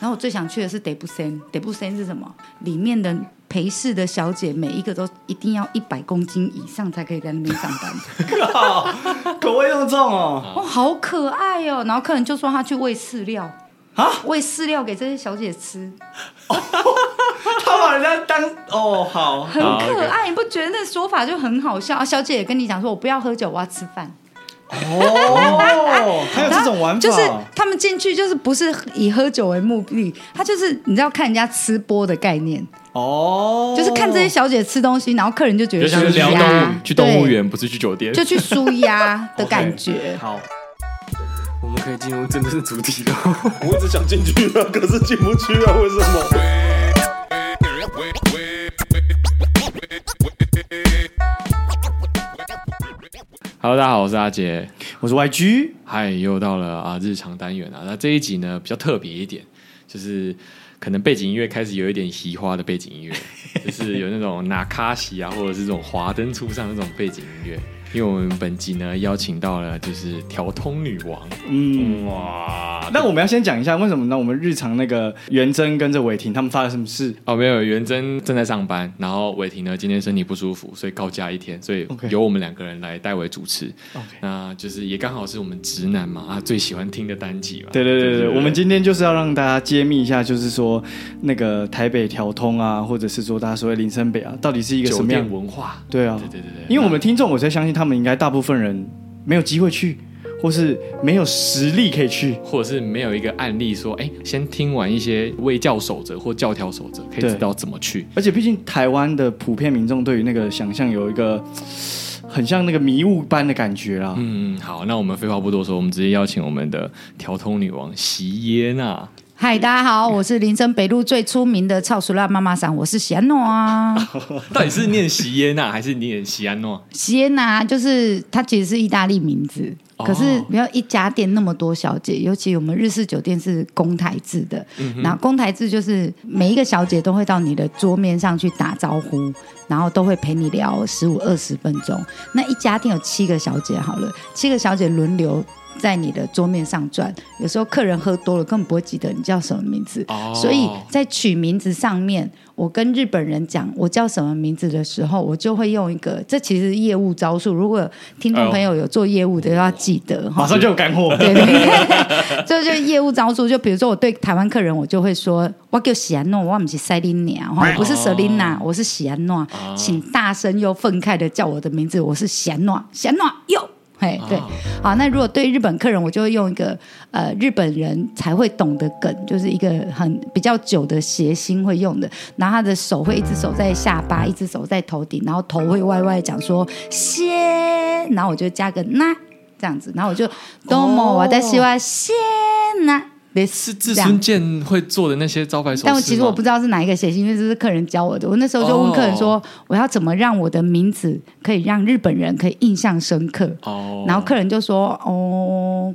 然后我最想去的是德布森，德布森是什么？里面的陪侍的小姐每一个都一定要一百公斤以上才可以在那边上班。口味那么重哦，哦，好可爱哦。然后客人就说他去喂饲料啊，喂饲料给这些小姐吃。他把人家当哦，好，很可爱，你不觉得那说法就很好笑啊？小姐也跟你讲说，我不要喝酒，我要吃饭。哦，还有这种玩法，就是他们进去就是不是以喝酒为目的，他就是你知道看人家吃播的概念。哦，就是看这些小姐吃东西，然后客人就觉得像是聊动物，去动物园不是去酒店，就去舒压的感觉。好，我们可以进入真正的主题了。我一直想进去啊，可是进不去啊，为什么？Hello，大家好，我是阿杰，我是 YG，嗨，又到了啊日常单元啊。那这一集呢比较特别一点，就是可能背景音乐开始有一点嘻花的背景音乐，就是有那种纳卡西啊，或者是这种华灯初上那种背景音乐。因为我们本集呢邀请到了就是调通女王，嗯哇，那我们要先讲一下为什么呢？我们日常那个元珍跟着伟霆他们发生什么事？哦，没有，元珍正在上班，然后伟霆呢今天身体不舒服，所以告假一天，所以由我们两个人来代为主持。Okay. 那就是也刚好是我们直男嘛啊最喜欢听的单集嘛。对对对对，对对对，我们今天就是要让大家揭秘一下，就是说那个台北调通啊，或者是说大家所谓林森北啊，到底是一个什么样文化？对啊，对对对对，因为我们听众，我才相信。他们应该大部分人没有机会去，或是没有实力可以去，或者是没有一个案例说，哎，先听完一些卫教守则或教条守则，可以知道怎么去。而且，毕竟台湾的普遍民众对于那个想象有一个很像那个迷雾般的感觉啊。嗯，好，那我们废话不多说，我们直接邀请我们的调通女王席耶娜。嗨，大家好，我是林森北路最出名的超熟辣妈妈桑，我是席安诺啊。到底是念席耶娜还是念席安诺？席耶娜就是它其实是意大利名字，哦、可是不要一家店那么多小姐，尤其我们日式酒店是公台制的，嗯、哼然后公台制就是每一个小姐都会到你的桌面上去打招呼，然后都会陪你聊十五二十分钟。那一家店有七个小姐，好了，七个小姐轮流。在你的桌面上转，有时候客人喝多了，根本不会记得你叫什么名字。Oh. 所以在取名字上面，我跟日本人讲我叫什么名字的时候，我就会用一个，这其实是业务招数。如果听众朋友有做业务的，要记得，oh. 马上就有干货。对对对，这就是业务招数。就比如说我对台湾客人，我就会说，我叫喜安诺，我不是塞琳娜，我不是瑟琳娜，我是喜安诺，请大声又愤慨的叫我的名字，我是喜安诺，喜安诺哟。嘿，对，好，那如果对日本客人，我就会用一个呃日本人才会懂的梗，就是一个很比较久的谐星会用的，然后他的手会一只手在下巴，一只手在头顶，然后头会歪歪讲说先，然后我就加个那这样子，然后我就どうも私は先な。 是志村健会做的那些招牌手势，但我其实我不知道是哪一个谐星，因为这是客人教我的。我那时候就问客人说：“哦、我要怎么让我的名字可以让日本人可以印象深刻？”哦，然后客人就说：“哦，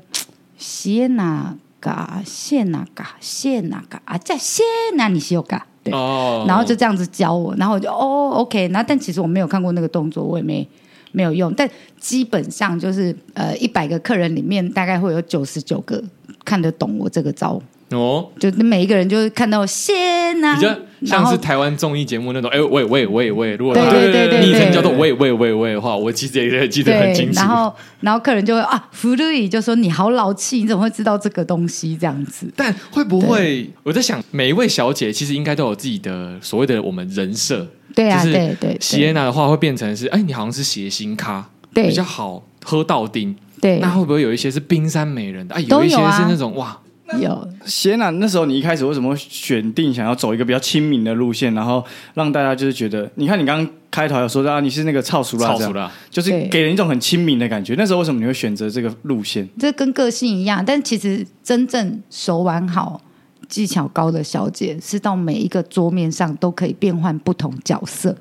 谢那嘎，谢那嘎，谢那嘎啊，叫谢那你西有嘎对，哦、然后就这样子教我，然后我就哦，OK。然后但其实我没有看过那个动作，我也没没有用。但基本上就是呃，一百个客人里面大概会有九十九个。看得懂我这个招哦，就每一个人就是看到先啊，比较像是台湾综艺节目那种，哎，喂喂喂喂，如果对对对对，昵称叫做喂喂喂喂的话，我其实也记得很清楚。然后然后客人就会啊，福路易就说你好老气，你怎么会知道这个东西这样子？但会不会我在想，每一位小姐其实应该都有自己的所谓的我们人设，对啊，对对。席耶娜的话会变成是，哎，你好像是谐星咖，对，比较好喝到丁。对，那会不会有一些是冰山美人的？啊，有一些是那种哇，有。席耶娜，那时候你一开始为什么选定想要走一个比较亲民的路线，然后让大家就是觉得，你看你刚刚开头有说到啊，你是那个超熟啦，超熟啦，就是给人一种很亲民的感觉。那时候为什么你会选择这个路线？这跟个性一样，但其实真正手腕好、技巧高的小姐，是到每一个桌面上都可以变换不同角色。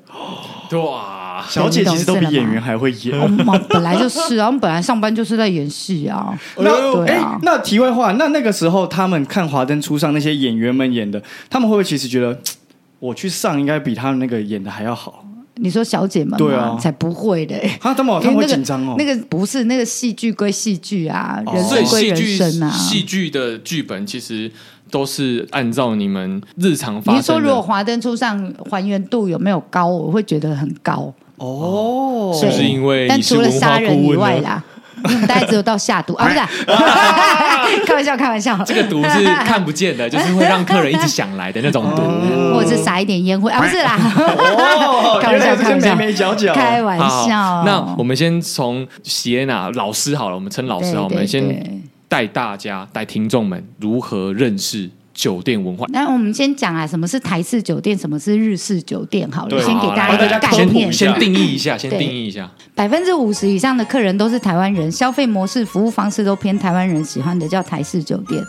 哇！小姐其实都比演员还会演，我们本来就是啊，我们本来上班就是在演戏啊。那对啊，那题外话，那那个时候他们看《华灯初上》那些演员们演的，他们会不会其实觉得 我去上应该比他们那个演的还要好？你说小姐们对啊，才不会的。他他们他们会紧张哦。那个不是那个戏剧归戏剧啊，人生归人生啊。戏剧的剧本其实。都是按照你们日常发生。你是说如果华灯初上还原度有没有高？我会觉得很高哦，是不是因为？但除了杀人以外啦。大概只有到下毒啊？不是、啊，开玩笑，开玩笑。这个毒是看不见的，就是会让客人一直想来的那种毒，哦、或者是撒一点烟灰啊？不是啦，哦、开玩笑，开玩笑，眉角角，开玩笑。那我们先从席耶娜老师好了，我们称老师好，我们先带大家带听众们如何认识。酒店文化，那我们先讲啊，什么是台式酒店，什么是日式酒店？好了，先给大家一个概念，先定义一下，先定义一下。百分之五十以上的客人都是台湾人，消费模式、服务方式都偏台湾人喜欢的，叫台式酒店。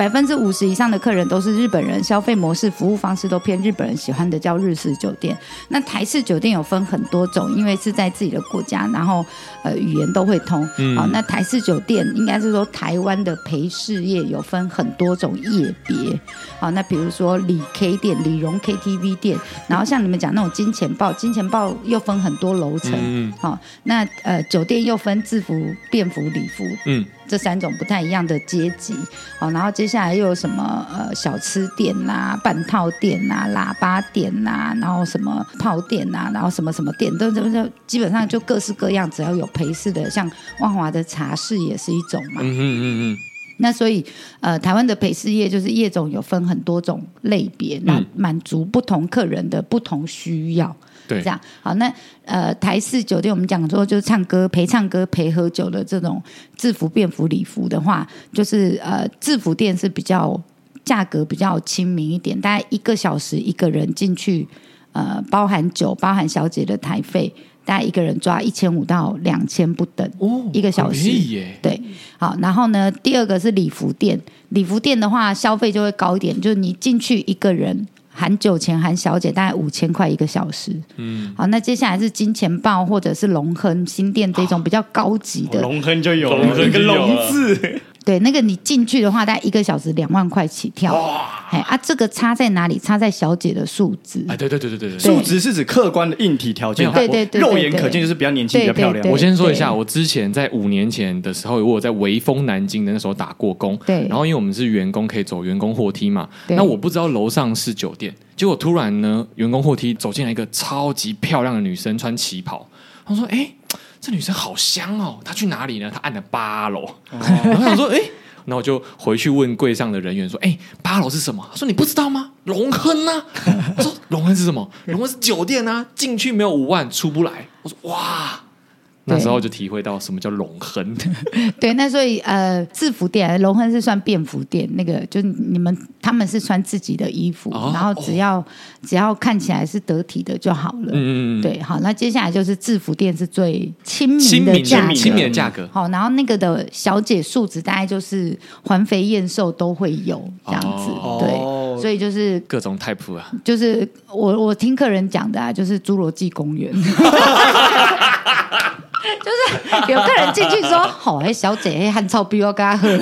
百分之五十以上的客人都是日本人，消费模式、服务方式都偏日本人喜欢的，叫日式酒店。那台式酒店有分很多种，因为是在自己的国家，然后呃语言都会通。嗯、好，那台式酒店应该是说台湾的陪侍业有分很多种业别。好，那比如说李 K 店、李荣 KTV 店，然后像你们讲那种金钱豹，金钱豹又分很多楼层。嗯，好，那呃酒店又分制服、便服、礼服。嗯。这三种不太一样的阶级，哦，然后接下来又有什么呃小吃店呐、啊、半套店呐、啊、喇叭店呐、啊，然后什么泡店呐、啊，然后什么什么店，都都都基本上就各式各样，只要有陪侍的，像万华的茶室也是一种嘛。嗯嗯嗯嗯。那所以呃，台湾的陪侍业就是业种有分很多种类别，那满足不同客人的不同需要。对，这样好。那呃，台式酒店我们讲说，就是唱歌陪唱歌陪喝酒的这种制服、便服、礼服的话，就是呃，制服店是比较价格比较亲民一点，大概一个小时一个人进去，呃，包含酒、包含小姐的台费，大概一个人抓一千五到两千不等哦，一个小时。对，好。然后呢，第二个是礼服店，礼服店的话消费就会高一点，就是你进去一个人。含酒钱含小姐大概五千块一个小时，嗯，好，那接下来是金钱豹或者是龙亨新店这种比较高级的，龙亨就有了。一个龙字。对，那个你进去的话，大概一个小时两万块起跳。哇，哎啊，这个差在哪里？差在小姐的素质。哎，对对对对对对，素质是指客观的硬体条件。对对对，肉眼可见就是比较年轻、比较漂亮。我先说一下，我之前在五年前的时候，我有在微风南京的那时候打过工。对。然后因为我们是员工，可以走员工货梯嘛。对。那我不知道楼上是酒店，结果突然呢，员工货梯走进来一个超级漂亮的女生，穿旗袍。他说：“哎，这女生好香哦，她去哪里呢？她按了八楼。”然后想说：“哎。”那我就回去问柜上的人员说：“哎，八楼是什么？”他说：“你不知道吗？龙亨啊！”我说：“龙亨是什么？龙亨是酒店啊，进去没有五万出不来。”我说：“哇！”那时候就体会到什么叫龙亨。对，那所以呃，制服店龙亨是算便服店，那个就你们他们是穿自己的衣服，哦、然后只要、哦、只要看起来是得体的就好了。嗯嗯对，好，那接下来就是制服店是最亲民的价格，亲民的价格。好，然后那个的小姐素质大概就是环肥燕瘦都会有这样子。哦、对，所以就是各种 type 啊，就是我我听客人讲的啊，就是侏罗纪公园。就是有个人进去说：“ 好、小姐，汉草比我更喝。”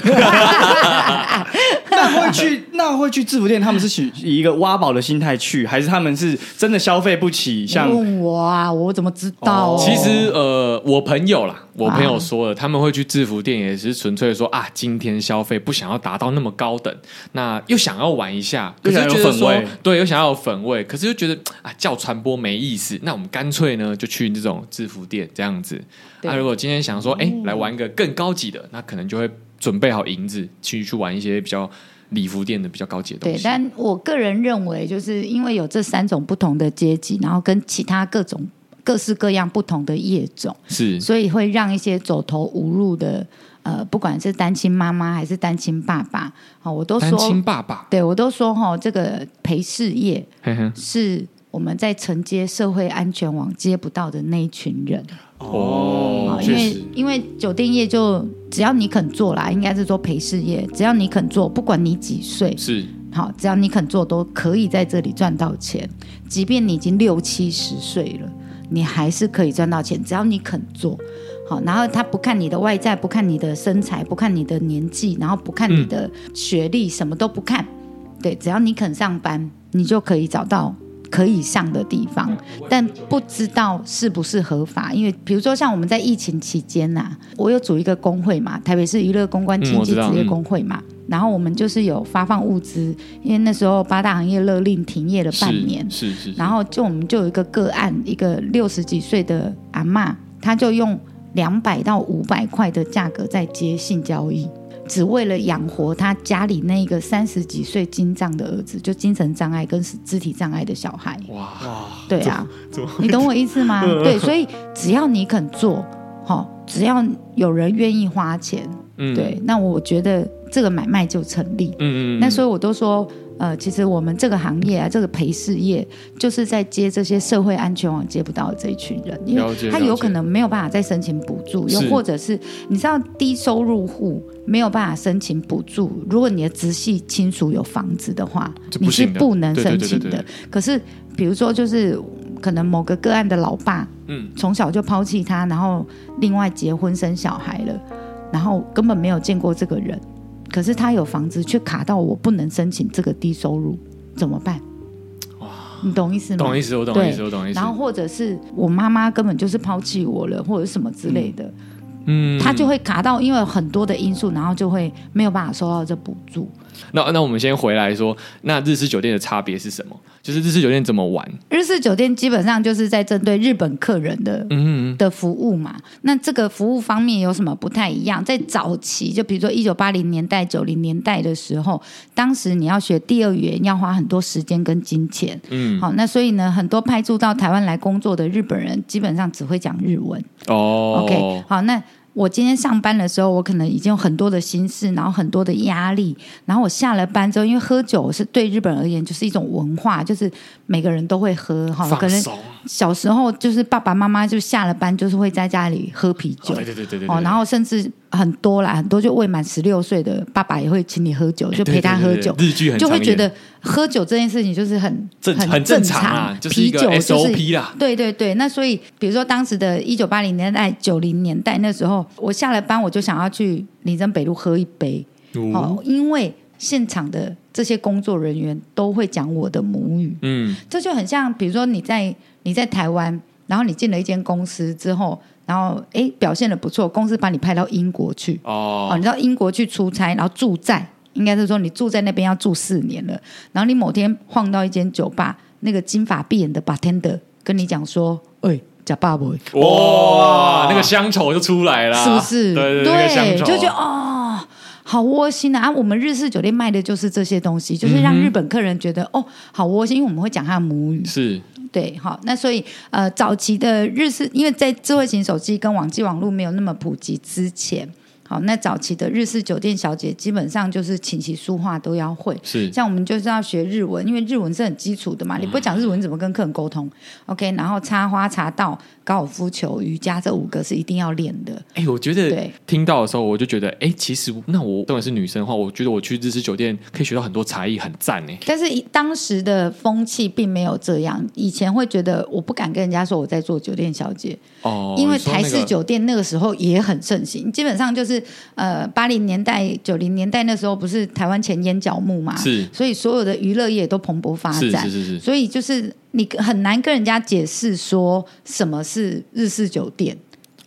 那会去那会去制服店，他们是以一个挖宝的心态去，还是他们是真的消费不起？像问我啊，我怎么知道、哦？其实呃，我朋友啦，我朋友说了，啊、他们会去制服店，也是纯粹说啊，今天消费不想要达到那么高等，那又想要玩一下，可是觉得说对，又想要有粉味，可是又觉得啊，叫传播没意思，那我们干脆呢，就去这种制服店这样子。那、啊、如果今天想说，哎，来玩一个更高级的，那可能就会。准备好银子去去玩一些比较礼服店的比较高级的东西。对，但我个人认为，就是因为有这三种不同的阶级，然后跟其他各种各式各样不同的业种，是，所以会让一些走投无路的，呃，不管是单亲妈妈还是单亲爸爸，好，我都说单亲爸爸，对我都说哈，这个陪侍业是我们在承接社会安全网接不到的那一群人。哦，因为因为酒店业就只要你肯做啦，应该是说陪侍业，只要你肯做，不管你几岁，是好，只要你肯做，都可以在这里赚到钱。即便你已经六七十岁了，你还是可以赚到钱，只要你肯做。好，然后他不看你的外在，不看你的身材，不看你的年纪，然后不看你的学历，嗯、什么都不看。对，只要你肯上班，你就可以找到。可以上的地方，但不知道是不是合法。因为比如说像我们在疫情期间呐、啊，我有组一个工会嘛，台北市娱乐公关经济职业工会嘛。嗯然后我们就是有发放物资，因为那时候八大行业勒令停业了半年，是是，是。然后就我们就有一个个案，一个六十几岁的阿嬷，她就用两百到五百块的价格在接性交易，只为了养活他家里那个三十几岁精障的儿子，就精神障碍跟肢体障碍的小孩。哇哇，对啊，你懂我意思吗？对，所以只要你肯做，好，只要有人愿意花钱。嗯，对，那我觉得这个买卖就成立。嗯嗯，那所以我都说，呃，其实我们这个行业啊，这个陪侍业，就是在接这些社会安全网接不到的这一群人，因为他有可能没有办法再申请补助，又或者是你知道低收入户没有办法申请补助，如果你的直系亲属有房子的话，你是不能申请的。可是比如说，就是可能某个个案的老爸，嗯，从小就抛弃他，然后另外结婚生小孩了。然后根本没有见过这个人，可是他有房子，却卡到我不能申请这个低收入，怎么办？哇，你懂意思吗？懂意思，我懂意思，我懂意思。然后或者是我妈妈根本就是抛弃我了，或者什么之类的。嗯嗯，他就会卡到，因为很多的因素，然后就会没有办法收到这补助。那那我们先回来说，那日式酒店的差别是什么？就是日式酒店怎么玩？日式酒店基本上就是在针对日本客人的嗯的服务嘛。那这个服务方面有什么不太一样？在早期，就比如说一九八零年代、九零年代的时候，当时你要学第二语言，要花很多时间跟金钱。嗯，好，那所以呢，很多派驻到台湾来工作的日本人，基本上只会讲日文。哦，OK，好，那。我今天上班的时候，我可能已经有很多的心事，然后很多的压力。然后我下了班之后，因为喝酒是对日本人而言就是一种文化，就是每个人都会喝哈。可能小时候就是爸爸妈妈就下了班就是会在家里喝啤酒。哦、对对对对对。哦，然后甚至。很多啦，很多就未满十六岁的爸爸也会请你喝酒，就陪他喝酒。日剧很就会觉得喝酒这件事情就是很正很正常啊，就是一个 SOP 啦。对对对，那所以比如说当时的一九八零年代、九零年代那时候，我下了班我就想要去林森北路喝一杯，哦，因为现场的这些工作人员都会讲我的母语，嗯，这就很像比如说你在你在台湾，然后你进了一间公司之后。然后，哎，表现的不错，公司把你派到英国去。哦，你到英国去出差，然后住在，应该是说你住在那边要住四年了。然后你某天晃到一间酒吧，那个金发碧眼的 bartender 跟你讲说：“哎，假爸爸。”哇，那个乡愁就出来了，是不是？对对对，就觉得哦，好窝心啊！我们日式酒店卖的就是这些东西，就是让日本客人觉得、嗯、哦，好窝心，因为我们会讲他的母语。是。对，好，那所以呃，早期的日式，因为在智慧型手机跟网际网络没有那么普及之前。好，那早期的日式酒店小姐基本上就是琴棋书画都要会，是像我们就是要学日文，因为日文是很基础的嘛，你不会讲日文怎么跟客人沟通？OK，然后插花、茶道、高尔夫球、瑜伽这五个是一定要练的。哎，我觉得对，听到的时候我就觉得，哎，其实那我当然是女生的话，我觉得我去日式酒店可以学到很多才艺，很赞哎。但是当时的风气并没有这样，以前会觉得我不敢跟人家说我在做酒店小姐哦，因为台式酒店那个时候也很盛行，基本上就是。呃，八零年代、九零年代那时候不是台湾钱淹脚目嘛？是，所以所有的娱乐业都蓬勃发展。是是是是。所以就是你很难跟人家解释说什么是日式酒店。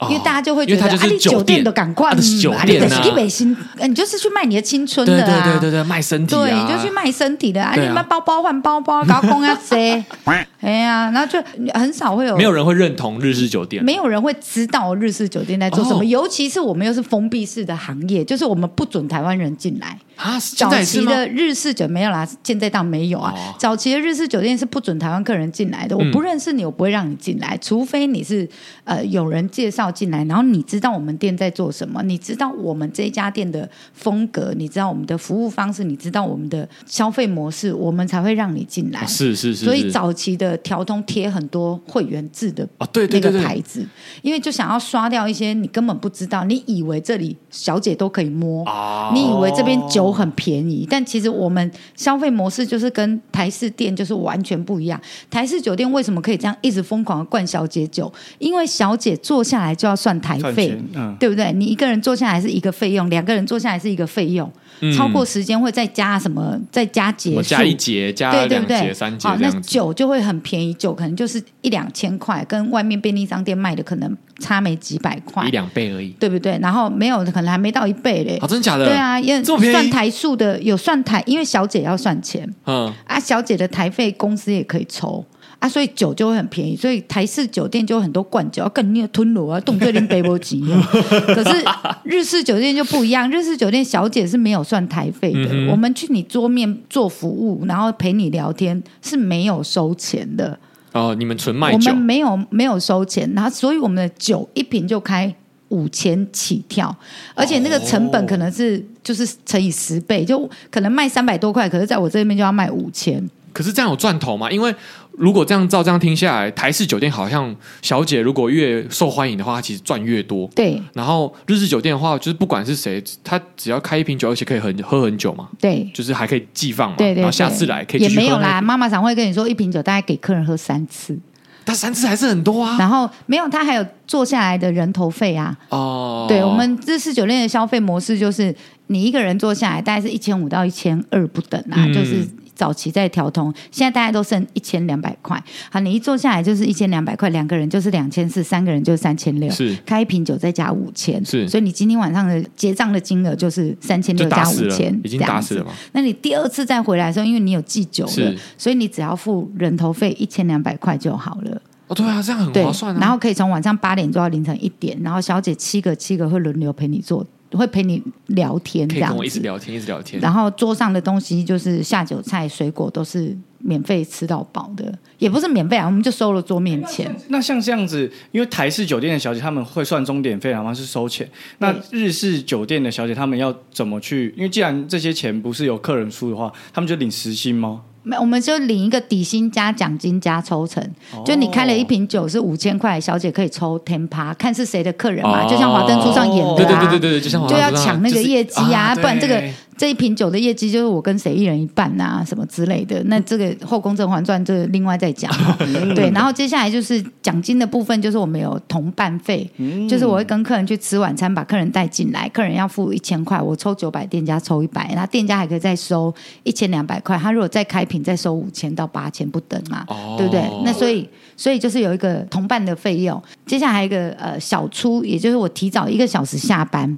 因为大家就会觉得，啊，你酒店都赶快，啊，是酒店啊，一北新，你就是去卖你的青春的啊，对对对对，卖身体，啊，对，你就去卖身体的啊，啊。你们包包换包包，高空要塞？哎呀，然后就很少会有，没有人会认同日式酒店，没有人会知道日式酒店在做什么，哦，尤其是我们又是封闭式的行业，就是我们不准台湾人进来。啊，早期的日式酒店没有啦，现在倒没有啊。哦、早期的日式酒店是不准台湾客人进来的，嗯、我不认识你，我不会让你进来，除非你是呃有人介绍进来，然后你知道我们店在做什么，你知道我们这家店的风格，你知道我们的服务方式，你知道我们的消费模式，我们才会让你进来。是是是，是。所以早期的条通贴很多会员制的啊，对那个牌子，因为就想要刷掉一些你根本不知道，你以为这里小姐都可以摸，哦、你以为这边酒。很便宜，但其实我们消费模式就是跟台式店就是完全不一样。台式酒店为什么可以这样一直疯狂的灌小姐酒？因为小姐坐下来就要算台费，嗯，对不对？你一个人坐下来是一个费用，两个人坐下来是一个费用，嗯、超过时间会再加什么？再加节数，加一节，加对对对三节，好，那酒就会很便宜，酒可能就是一两千块，跟外面便利商店卖的可能差没几百块，一两倍而已，对不对？然后没有，可能还没到一倍嘞，啊、哦，真的假的？对啊，因为算台数的有算台，因为小姐要算钱，嗯啊，小姐的台费公司也可以抽。啊，所以酒就会很便宜，所以台式酒店就有很多灌酒，更你吞罗啊，动作连背不起。可是日式酒店就不一样，日式酒店小姐是没有算台费的，嗯、我们去你桌面做服务，然后陪你聊天是没有收钱的。哦，你们纯卖酒，我们没有没有收钱，然后所以我们的酒一瓶就开五千起跳，而且那个成本可能是就是乘以十倍，就可能卖三百多块，可是在我这边就要卖五千。可是这样有赚头吗？因为如果这样照这样听下来，台式酒店好像小姐如果越受欢迎的话，她其实赚越多。对。然后日式酒店的话，就是不管是谁，他只要开一瓶酒，而且可以很喝很久嘛。对。就是还可以寄放嘛。对对，对。然后下次来可以也没有啦，妈妈常会跟你说，一瓶酒大概给客人喝三次。他三次还是很多啊。然后没有，他还有坐下来的人头费啊。哦。对，我们日式酒店的消费模式就是，你一个人坐下来大概是一千五到一千二不等啊，嗯、就是。早期在调通，现在大家都剩一千两百块。好，你一坐下来就是一千两百块，两个人就是两千四，三个人就是三千六。是，开一瓶酒再加五千。是，所以你今天晚上的结账的金额就是三千六加五千，已经打死了吗？那你第二次再回来的时候，因为你有记酒了，所以你只要付人头费一千两百块就好了。哦，对啊，这样很划算啊。然后可以从晚上八点做到凌晨一点，然后小姐七个七个会轮流陪你做。会陪你聊天，这样，可以跟我一直聊天，一直聊天。然后桌上的东西就是下酒菜、水果都是免费吃到饱的，也不是免费啊，我们就收了桌面钱。那像这样子，因为台式酒店的小姐他们会算钟点费，然后是收钱。那日式酒店的小姐他们要怎么去？因为既然这些钱不是由客人出的话，他们就领时薪吗？没，我们就领一个底薪加奖金加抽成，就你开了一瓶酒是五千块，小姐可以抽 ten 趴，看是谁的客人嘛，就像华灯初上演的啊，对对对对对，就像就要抢那个业绩啊，不然这个。这一瓶酒的业绩就是我跟谁一人一半啊，什么之类的。那这个《后宫甄嬛传》这个另外再讲。对，然后接下来就是奖金的部分，就是我们有同伴费，就是我会跟客人去吃晚餐，把客人带进来，客人要付一千块，我抽九百，店家抽一百，然后店家还可以再收一千两百块。他如果再开瓶，再收五千到八千不等嘛，对不对？那所以所以就是有一个同伴的费用。接下来还有一个呃小出，也就是我提早一个小时下班。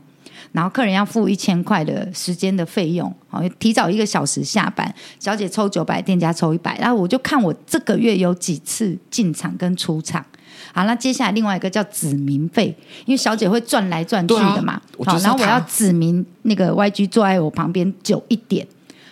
然后客人要付一千块的时间的费用，好，提早一个小时下班，小姐抽九百，店家抽一百，然后我就看我这个月有几次进场跟出场，好，那接下来另外一个叫指名费，因为小姐会转来转去的嘛，好，然后我要指名那个 YG 坐在我旁边久一点，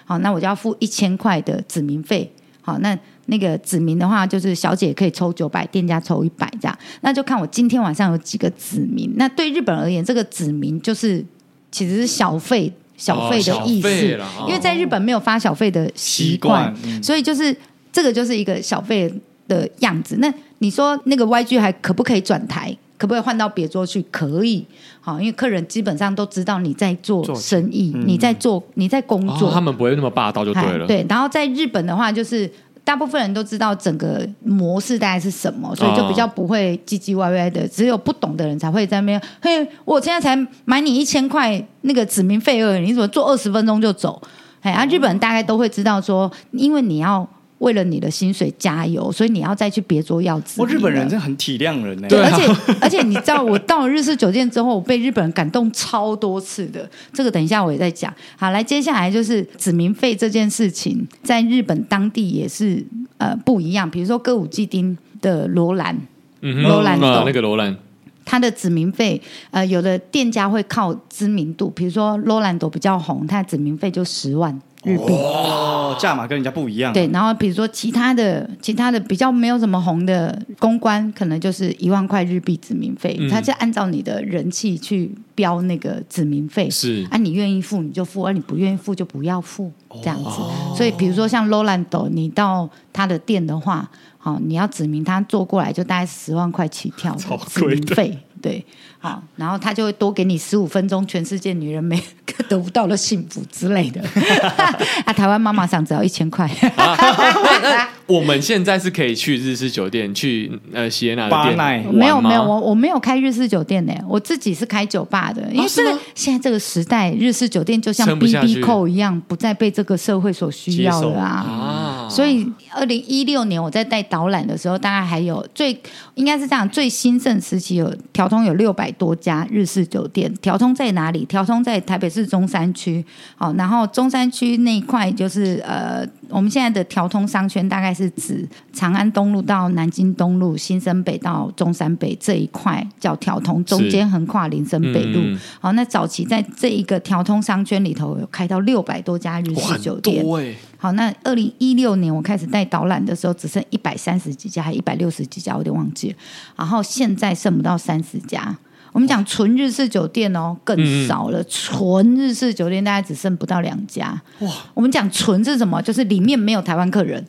好，那我就要付一千块的指名费，好，那。那个指名的话，就是小姐可以抽九百，店家抽一百，这样。那就看我今天晚上有几个指名。那对日本而言，这个指名就是其实是小费，小费的意思。哦、因为在日本没有发小费的习惯，习惯嗯、所以就是这个就是一个小费的样子。那你说那个 YG 还可不可以转台？可不可以换到别桌去？可以。好，因为客人基本上都知道你在做生意，嗯、你在做你在工作、哦，他们不会那么霸道就对了。对，然后在日本的话就是。大部分人都知道整个模式大概是什么，所以就比较不会唧唧歪歪的。只有不懂的人才会在那边。嘿，我现在才买你一千块那个指名费而已，你怎么坐二十分钟就走？哎，啊，日本人大概都会知道说，因为你要。为了你的薪水加油，所以你要再去别桌要资。我日本人真的很体谅人呢。对，而且 而且你知道，我到了日式酒店之后，我被日本人感动超多次的。这个等一下我也在讲。好，来，接下来就是指名费这件事情，在日本当地也是呃不一样。比如说歌舞伎町的罗兰，嗯，罗兰的那个罗兰，他的指名费，呃，有的店家会靠知名度，比如说罗兰朵比较红，他的指名费就十万。日币哦，价码跟人家不一样。对，然后比如说其他的、其他的比较没有什么红的公关，可能就是一万块日币指名费，嗯、他就按照你的人气去标那个指名费。是，啊，你愿意付你就付，而、啊、你不愿意付就不要付，这样子。哦、所以比如说像 Rolando，你到他的店的话，好，你要指名他坐过来就大概十万块起跳的指名费。对，好，然后他就会多给你十五分钟，全世界女人没得不到的幸福之类的。啊，台湾妈妈想只要一千块。我们现在是可以去日式酒店去呃西耶娜的店，没有没有，我我没有开日式酒店呢，我自己是开酒吧的，因为这个现在这个时代，日式酒店就像 BB Call 一样，不再被这个社会所需要了啊。所以二零一六年我在带导览的时候，大概还有最应该是这样，最兴盛时期有条通有六百多家日式酒店。条通在哪里？条通在台北市中山区，好，然后中山区那一块就是呃，我们现在的条通商圈大概是指长安东路到南京东路、新生北到中山北这一块叫条通，中间横跨林森北路。嗯、好，那早期在这一个条通商圈里头有开到六百多家日式酒店。好，那二零一六年我开始带导览的时候，只剩一百三十几家，还一百六十几家，我有点忘记了。然后现在剩不到三十家。我们讲纯日式酒店哦，更少了。纯日式酒店大概只剩不到两家。哇！我们讲纯是什么？就是里面没有台湾客人，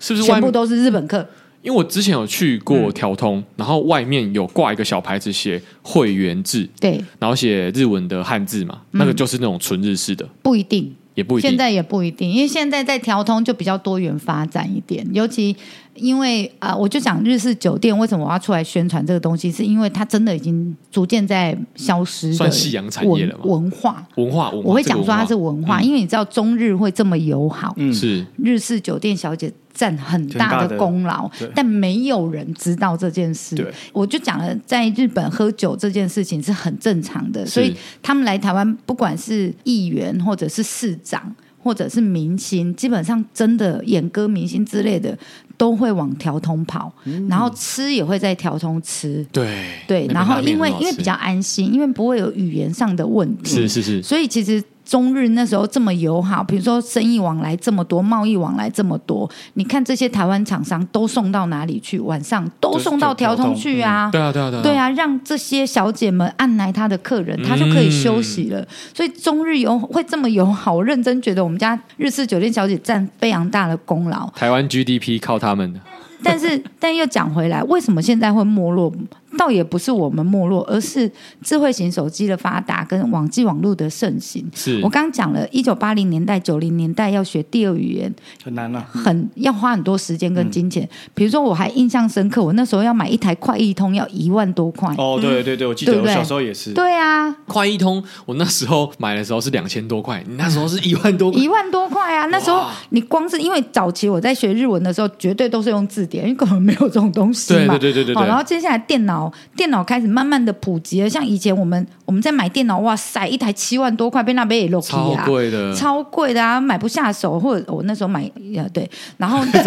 是不是全部都是日本客？因为我之前有去过条通，嗯、然后外面有挂一个小牌子，写会员制，对，然后写日文的汉字嘛，嗯、那个就是那种纯日式的，不一定。也不一定，现在也不一定，因为现在在条通就比较多元发展一点。尤其因为啊、呃，我就讲日式酒店为什么我要出来宣传这个东西，是因为它真的已经逐渐在消失，算夕阳产业了吗？文化，文化，文化，我会讲说它是文化，嗯、因为你知道中日会这么友好，嗯，是日式酒店小姐。占很大的功劳，但没有人知道这件事。我就讲了，在日本喝酒这件事情是很正常的，所以他们来台湾，不管是议员或者是市长，或者是明星，基本上真的演歌明星之类的，都会往条通跑，嗯、然后吃也会在条通吃。对对，然后因为因为比较安心，因为不会有语言上的问题。是是是，所以其实。中日那时候这么友好，比如说生意往来这么多，贸易往来这么多，你看这些台湾厂商都送到哪里去？晚上都送到条通去啊！对啊，对啊，对啊，对啊，让这些小姐们按来他的客人，他就可以休息了。嗯、所以中日友会这么友好，我认真觉得我们家日式酒店小姐占非常大的功劳。台湾 GDP 靠他们的。但是，但又讲回来，为什么现在会没落？倒也不是我们没落，而是智慧型手机的发达跟网际网络的盛行。是我刚刚讲了，一九八零年代、九零年代要学第二语言很难了，很要花很多时间跟金钱。嗯、比如说，我还印象深刻，我那时候要买一台快易通要一万多块。哦，对对对，我记得我小时候也是。对啊，快易通我那时候买的时候是两千多块，你那时候是一万多块，一万多块啊！那时候你光是因为早期我在学日文的时候，绝对都是用字典，因为根本没有这种东西嘛。对对对对对，对。然后接下来电脑，电脑开始。慢慢的普及了，像以前我们我们在买电脑，哇塞，一台七万多块，被那边也落去啊，超贵的，超贵的啊，买不下手，或者我那时候买，对，然后 那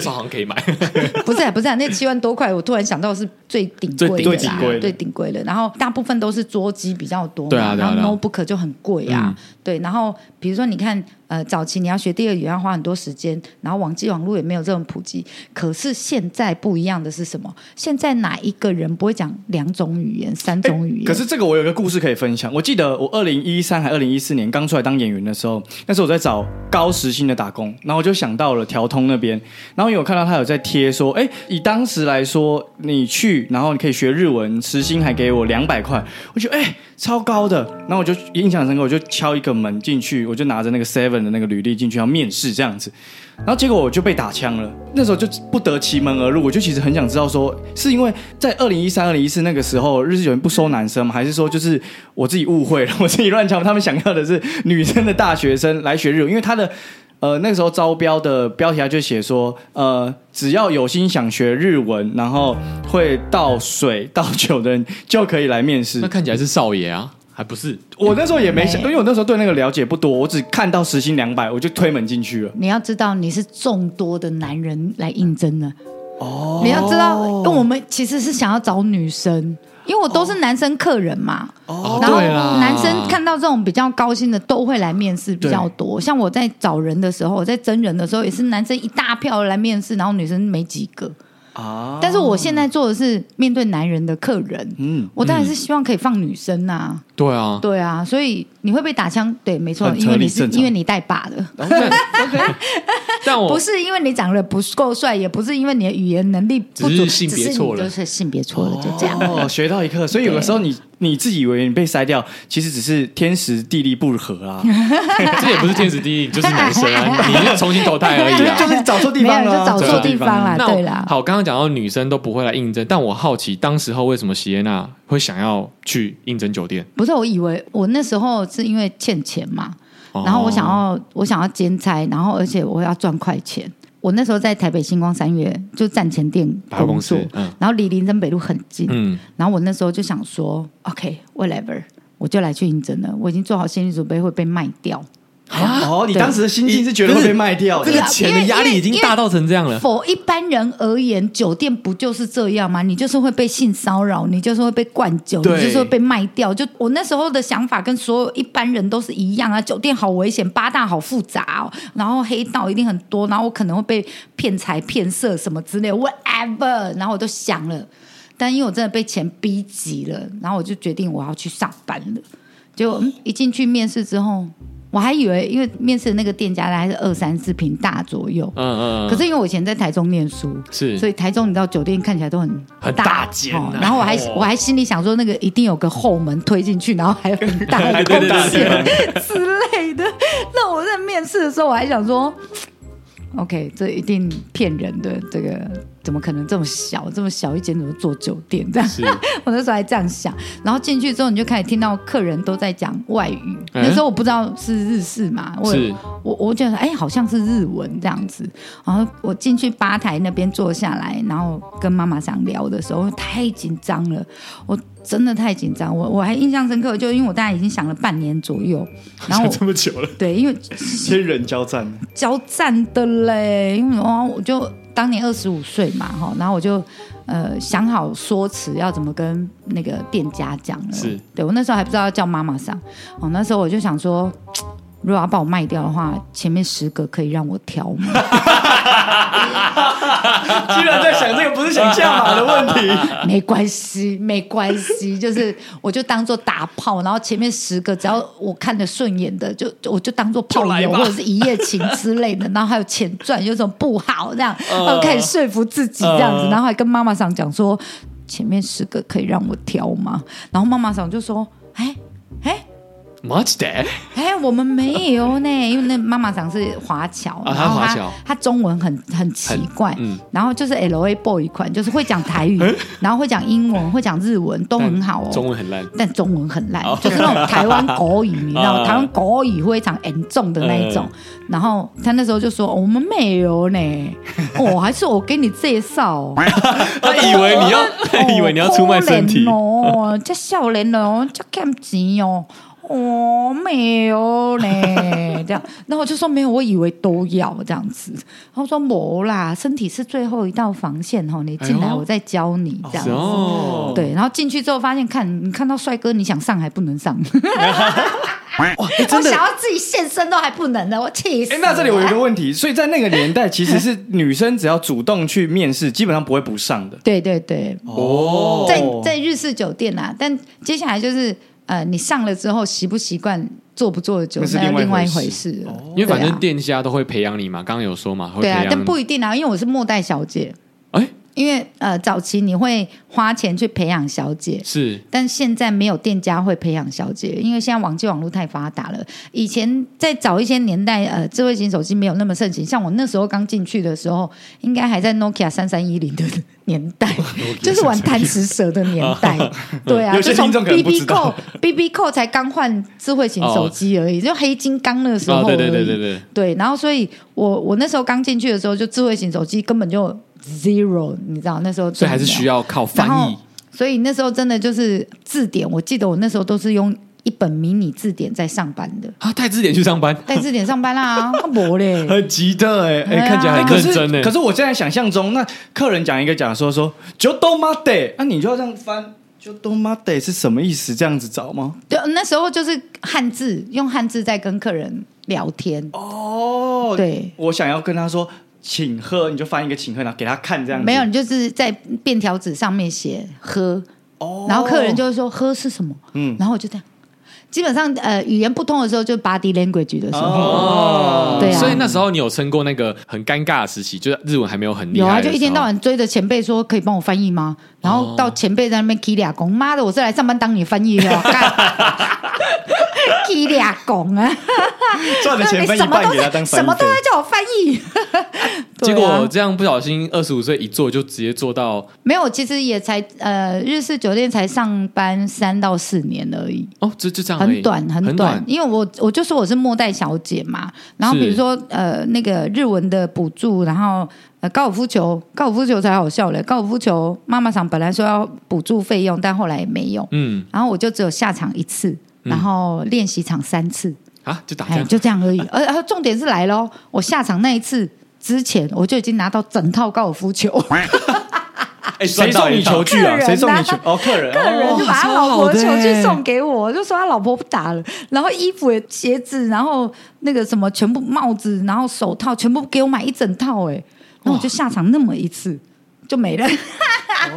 时候好像可以买，不是不是，那七万多块，我突然想到是最顶贵的啦，最顶贵的，然后大部分都是桌机比较多嘛，然后 notebook 就很贵啊，对，然后比如说你看。呃，早期你要学第二语言要花很多时间，然后网际网络也没有这么普及。可是现在不一样的是什么？现在哪一个人不会讲两种语言、三种语言？可是这个我有一个故事可以分享。我记得我二零一三还二零一四年刚出来当演员的时候，那时候我在找高时薪的打工，然后我就想到了调通那边，然后因为我看到他有在贴说，哎，以当时来说，你去然后你可以学日文，时薪还给我两百块，我觉得哎。超高的，然后我就印象深刻，我就敲一个门进去，我就拿着那个 Seven 的那个履历进去要面试这样子，然后结果我就被打枪了。那时候就不得其门而入，我就其实很想知道说，是因为在二零一三、二零一四那个时候，日式酒店不收男生吗？还是说就是我自己误会了，我自己乱敲，他们想要的是女生的大学生来学日语，因为他的。呃，那个时候招标的标题他就写说，呃，只要有心想学日文，然后会倒水倒酒的人就可以来面试。那看起来是少爷啊，还不是？我那时候也没想，因为我那时候对那个了解不多，我只看到时薪两百，我就推门进去了。你要知道，你是众多的男人来应征的哦。你要知道，因为我们其实是想要找女生。因为我都是男生客人嘛，哦、然后男生看到这种比较高薪的都会来面试比较多。像我在找人的时候，我在真人的时候也是男生一大票来面试，然后女生没几个。啊！但是我现在做的是面对男人的客人，嗯，我当然是希望可以放女生呐。对啊，对啊，所以你会被打枪，对，没错，因为你是因为你带把的。但我不是因为你长得不够帅，也不是因为你的语言能力不足，只是性别错了，就是性别错了，就这样。哦，学到一课。所以有的时候你。你自己以为你被筛掉，其实只是天时地利不合啊。这也不是天时地利，就是男生啊，你是重新投胎而已啊，就是找错地方了，就找错地方了。对啦，好，刚刚讲到女生都不会来应征，但我好奇，当时候为什么席耶娜会想要去应征酒店？不是，我以为我那时候是因为欠钱嘛，然后我想要我想要兼差，然后而且我要赚快钱。我那时候在台北星光三月就站前店工作，嗯、然后离林森北路很近，嗯、然后我那时候就想说，OK，whatever，、okay, 我就来去应征了。我已经做好心理准备会被卖掉。啊、哦，你当时的心境是觉得会被卖掉的，这个钱的压力已经大到成这样了。否一般人而言，酒店不就是这样吗？你就是会被性骚扰，你就是会被灌酒，你就是会被卖掉。就我那时候的想法跟所有一般人都是一样啊，酒店好危险，八大好复杂哦，然后黑道一定很多，然后我可能会被骗财骗色什么之类，whatever。然后我都想了，但因为我真的被钱逼急了，然后我就决定我要去上班了。结果、嗯、一进去面试之后。我还以为，因为面试的那个店家大概是二三四平大左右，嗯嗯，可是因为我以前在台中念书，是，所以台中你知道酒店看起来都很很大间，然后我还我还心里想说，那个一定有个后门推进去，然后还有很大 的空间 之类的。那我在面试的时候，我还想说。OK，这一定骗人的。这个怎么可能这么小？这么小一间怎么做酒店？这样，是 我那时候还这样想。然后进去之后，你就开始听到客人都在讲外语。嗯、那时候我不知道是日式嘛，我我我觉得哎，好像是日文这样子。然后我进去吧台那边坐下来，然后跟妈妈想聊的时候，太紧张了，我。真的太紧张，我我还印象深刻，就因为我大概已经想了半年左右，然后这么久了，对，因为 天人交战，交战的嘞，因为哦，我就当年二十五岁嘛，哈，然后我就呃想好说辞要怎么跟那个店家讲了，是对我那时候还不知道要叫妈妈上，哦，那时候我就想说。如果要把我卖掉的话，前面十个可以让我挑吗？居然在想这个，不是想价码的问题。没关系，没关系，就是我就当做打炮，然后前面十个只要我看得顺眼的，就我就当做炮友或者是一夜情之类的，然后还有钱赚，有什么不好这样，然后开始说服自己这样子，然后还跟妈妈桑讲说，前面十个可以让我挑吗？然后妈妈桑就说，哎哎。Much that？哎，我们没有呢，因为那妈妈长是华侨，然后他他中文很很奇怪，然后就是 L A boy 一款，就是会讲台语，然后会讲英文，会讲日文，都很好哦。中文很烂，但中文很烂，就是那种台湾国语，你知道吗？台湾国语非常严重的那一种。然后他那时候就说：“我们没有呢，哦，还是我给你介绍。”他以为你要，他以为你要出卖身体哦，这少年哦，这看钱哦。哦，没有嘞，这样，然后我就说没有，我以为都要这样子。然后说没啦，身体是最后一道防线哈，你进来我再教你这样子。哦，对，然后进去之后发现，看你看到帅哥，你想上还不能上。哇，我想要自己现身都还不能呢，我气死。哎，那这里我有一个问题，所以在那个年代，其实是女生只要主动去面试，基本上不会不上的。对对对，哦，在在日式酒店啊，但接下来就是。呃，你上了之后习不习惯，做不做的酒，那是另外一回事。因为反正店家都会培养你嘛，刚刚有说嘛，对啊，但不一定啊，因为我是末代小姐。哎。因为呃，早期你会花钱去培养小姐，是，但现在没有店家会培养小姐，因为现在网际网络太发达了。以前在早一些年代，呃，智慧型手机没有那么盛行，像我那时候刚进去的时候，应该还在 Nokia 三三一零的年代，就是玩贪吃蛇的年代。对啊，就从 BB Call BB Call 才刚换智慧型手机而已，就黑金刚那个时候。对对对对对。对，然后所以我我那时候刚进去的时候，就智慧型手机根本就。Zero，你知道那时候，所以还是需要靠翻译。所以那时候真的就是字典，我记得我那时候都是用一本迷你字典在上班的啊，带字典去上班，带字典上班啦，没嘞，很急的哎哎，看起来很认真哎。可是我现在想象中，那客人讲一个讲说说就都妈得，那你就要这样翻，就都妈得是什么意思？这样子找吗？对，那时候就是汉字，用汉字在跟客人聊天。哦，对，我想要跟他说。请喝，你就翻一个请喝，然后给他看这样子。没有，你就是在便条纸上面写喝，哦，然后客人就会说喝是什么？嗯，然后我就这样基本上呃语言不通的时候，就 body language 的时候。哦，对啊。所以那时候你有撑过那个很尴尬的时期，就是日文还没有很厉害。有啊，就一天到晚追着前辈说可以帮我翻译吗？然后到前辈在那边起俩工，妈的，我是来上班当你翻译的。起俩拱啊！赚的钱分一半给他当，什么都在叫我翻译。结果这样不小心二十五岁一做就直接做到没有，其实也才呃日式酒店才上班三到四年而已。哦，就就这样，很短很短。因为我我就说我是末代小姐嘛，然后比如说呃那个日文的补助，然后呃高尔夫球高尔夫球才好笑嘞，高尔夫球妈妈场本来说要补助费用，但后来也没有。嗯，然后我就只有下场一次。然后练习场三次啊，就打就这样而已。而而重点是来喽，我下场那一次之前，我就已经拿到整套高尔夫球。哎，谁送你球具啊？谁送你球？哦，客人，客人就把他老婆的球具送给我，就说他老婆不打了，然后衣服、鞋子，然后那个什么，全部帽子，然后手套，全部给我买一整套。哎，那我就下场那么一次就没了。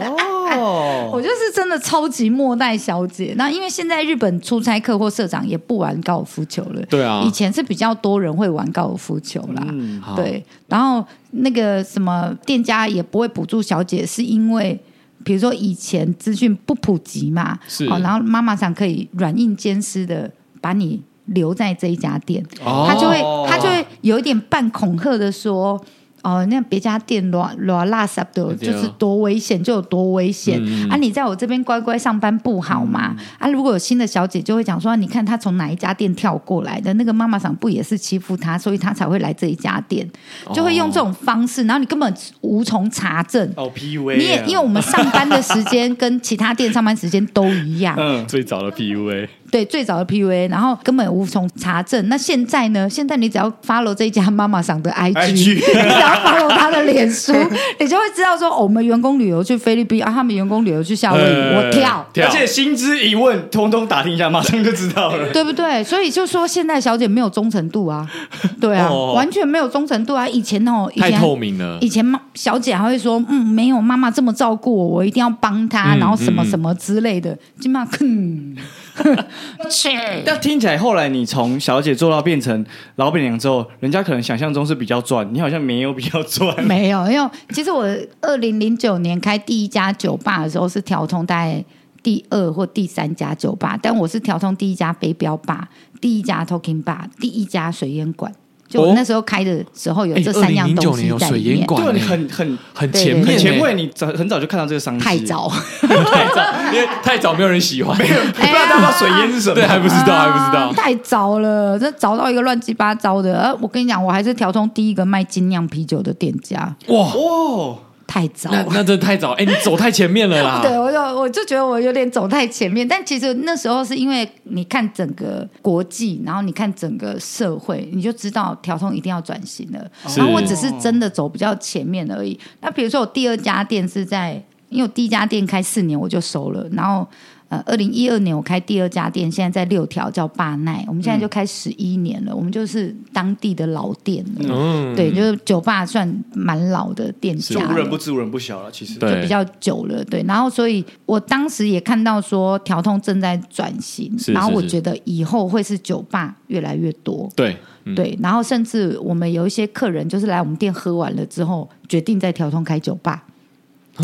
哦，我就是真的超级末代小姐。那因为现在日本出差客或社长也不玩高尔夫球了，对啊，以前是比较多人会玩高尔夫球啦。嗯，对。然后那个什么店家也不会补助小姐，是因为比如说以前资讯不普及嘛，是。然后妈妈想可以软硬兼施的把你留在这一家店，哦、他就会他就会有一点半恐吓的说。哦，那别家店乱乱拉圾的，就是多危险就有多危险、嗯、啊！你在我这边乖乖上班不好吗？嗯、啊，如果有新的小姐就会讲说，你看她从哪一家店跳过来的，那个妈妈桑不也是欺负她，所以她才会来这一家店，就会用这种方式，然后你根本无从查证。哦，PUA，你也因为我们上班的时间跟其他店上班时间都一样，嗯，最早的 PUA。对，最早的 PUA，然后根本无从查证。那现在呢？现在你只要 follow 这一家妈妈桑的 IG，, IG 你只要 follow 他的脸书，你就会知道说，哦、我们员工旅游去菲律宾啊，他们员工旅游去夏威夷，呃、我跳，而且薪资一问，通通打听一下，马上就知道了，对不对？所以就说现在小姐没有忠诚度啊，对啊，哦、完全没有忠诚度啊。以前哦，以前太透明了。以前妈小姐还会说，嗯，没有妈妈这么照顾我，我一定要帮她，嗯、然后什么什么之类的，金马坑。但听起来，后来你从小姐做到变成老板娘之后，人家可能想象中是比较赚，你好像没有比较赚。没有，因为其实我二零零九年开第一家酒吧的时候是调通大概第二或第三家酒吧，但我是调通第一家飞镖吧，第一家 Talking Bar，第一家水烟馆。就我那时候开的时候有这三样东西在里面，对，你很很很前面，很前卫，你早很早就看到这个商机，太早，太早，因为太早没有人喜欢，没有人不知道水烟是什么，对，还不知道，还不知道，太早了，这找到一个乱七八糟的。呃我跟你讲，我还是调通第一个卖精酿啤酒的店家，哇。哇。太早了，那真的太早，哎，你走太前面了啦！对，我就我就觉得我有点走太前面，但其实那时候是因为你看整个国际，然后你看整个社会，你就知道条通一定要转型了。然后我只是真的走比较前面而已。那比如说我第二家店是在，因为我第一家店开四年我就收了，然后。呃，二零一二年我开第二家店，现在在六条叫霸奈，我们现在就开十一年了，嗯、我们就是当地的老店了。嗯，对，就是酒吧算蛮老的店家，无人不知，无人不晓了。其实就比较久了，对。然后，所以我当时也看到说，条通正在转型，然后我觉得以后会是酒吧越来越多。对，嗯、对。然后，甚至我们有一些客人就是来我们店喝完了之后，决定在条通开酒吧。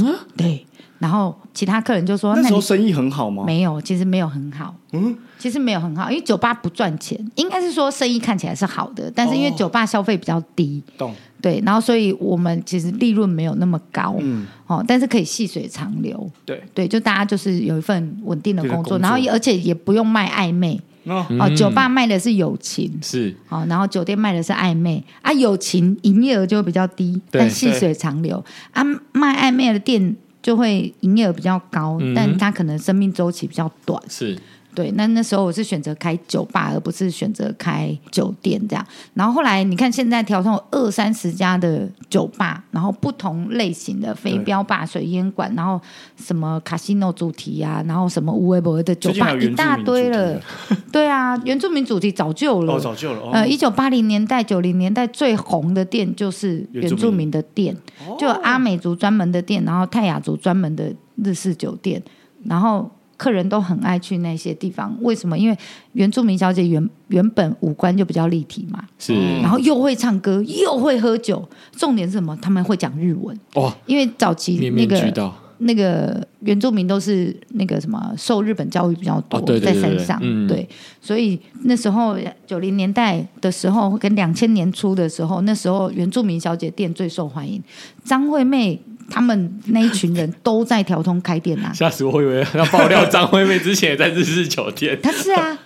嗯，对。然后其他客人就说：“那时候生意很好吗？”没有，其实没有很好。嗯，其实没有很好，因为酒吧不赚钱。应该是说生意看起来是好的，但是因为酒吧消费比较低，懂、哦？对，然后所以我们其实利润没有那么高。嗯，哦，但是可以细水长流。对对，就大家就是有一份稳定的工作，工作然后而且也不用卖暧昧。哦，哦，酒吧卖的是友情，是。好，然后酒店卖的是暧昧啊，友情营业额就会比较低，但细水长流啊，卖暧昧的店。就会营业额比较高，嗯、但它可能生命周期比较短。是。对，那那时候我是选择开酒吧，而不是选择开酒店这样。然后后来你看，现在条通有二三十家的酒吧，然后不同类型的飞镖吧、水烟馆，然后什么卡西诺主题啊，然后什么无微博的酒吧一大堆了。对啊，原住民主题早就了，哦，早就了。哦、呃，一九八零年代、九零年代最红的店就是原住民的店，就阿美族专门的店，然后泰雅族专门的日式酒店，然后。客人都很爱去那些地方。为什么？因为原住民小姐原原本五官就比较立体嘛，是，然后又会唱歌，又会喝酒，重点是什么？他们会讲日文。哇，因为早期那个。面面那个原住民都是那个什么受日本教育比较多，哦、对对对对在山上，嗯、对，所以那时候九零年代的时候跟两千年初的时候，那时候原住民小姐店最受欢迎，张惠妹他们那一群人都在调通开店啊！吓死我，以为要爆料张惠妹之前也在日式酒店，她是 啊。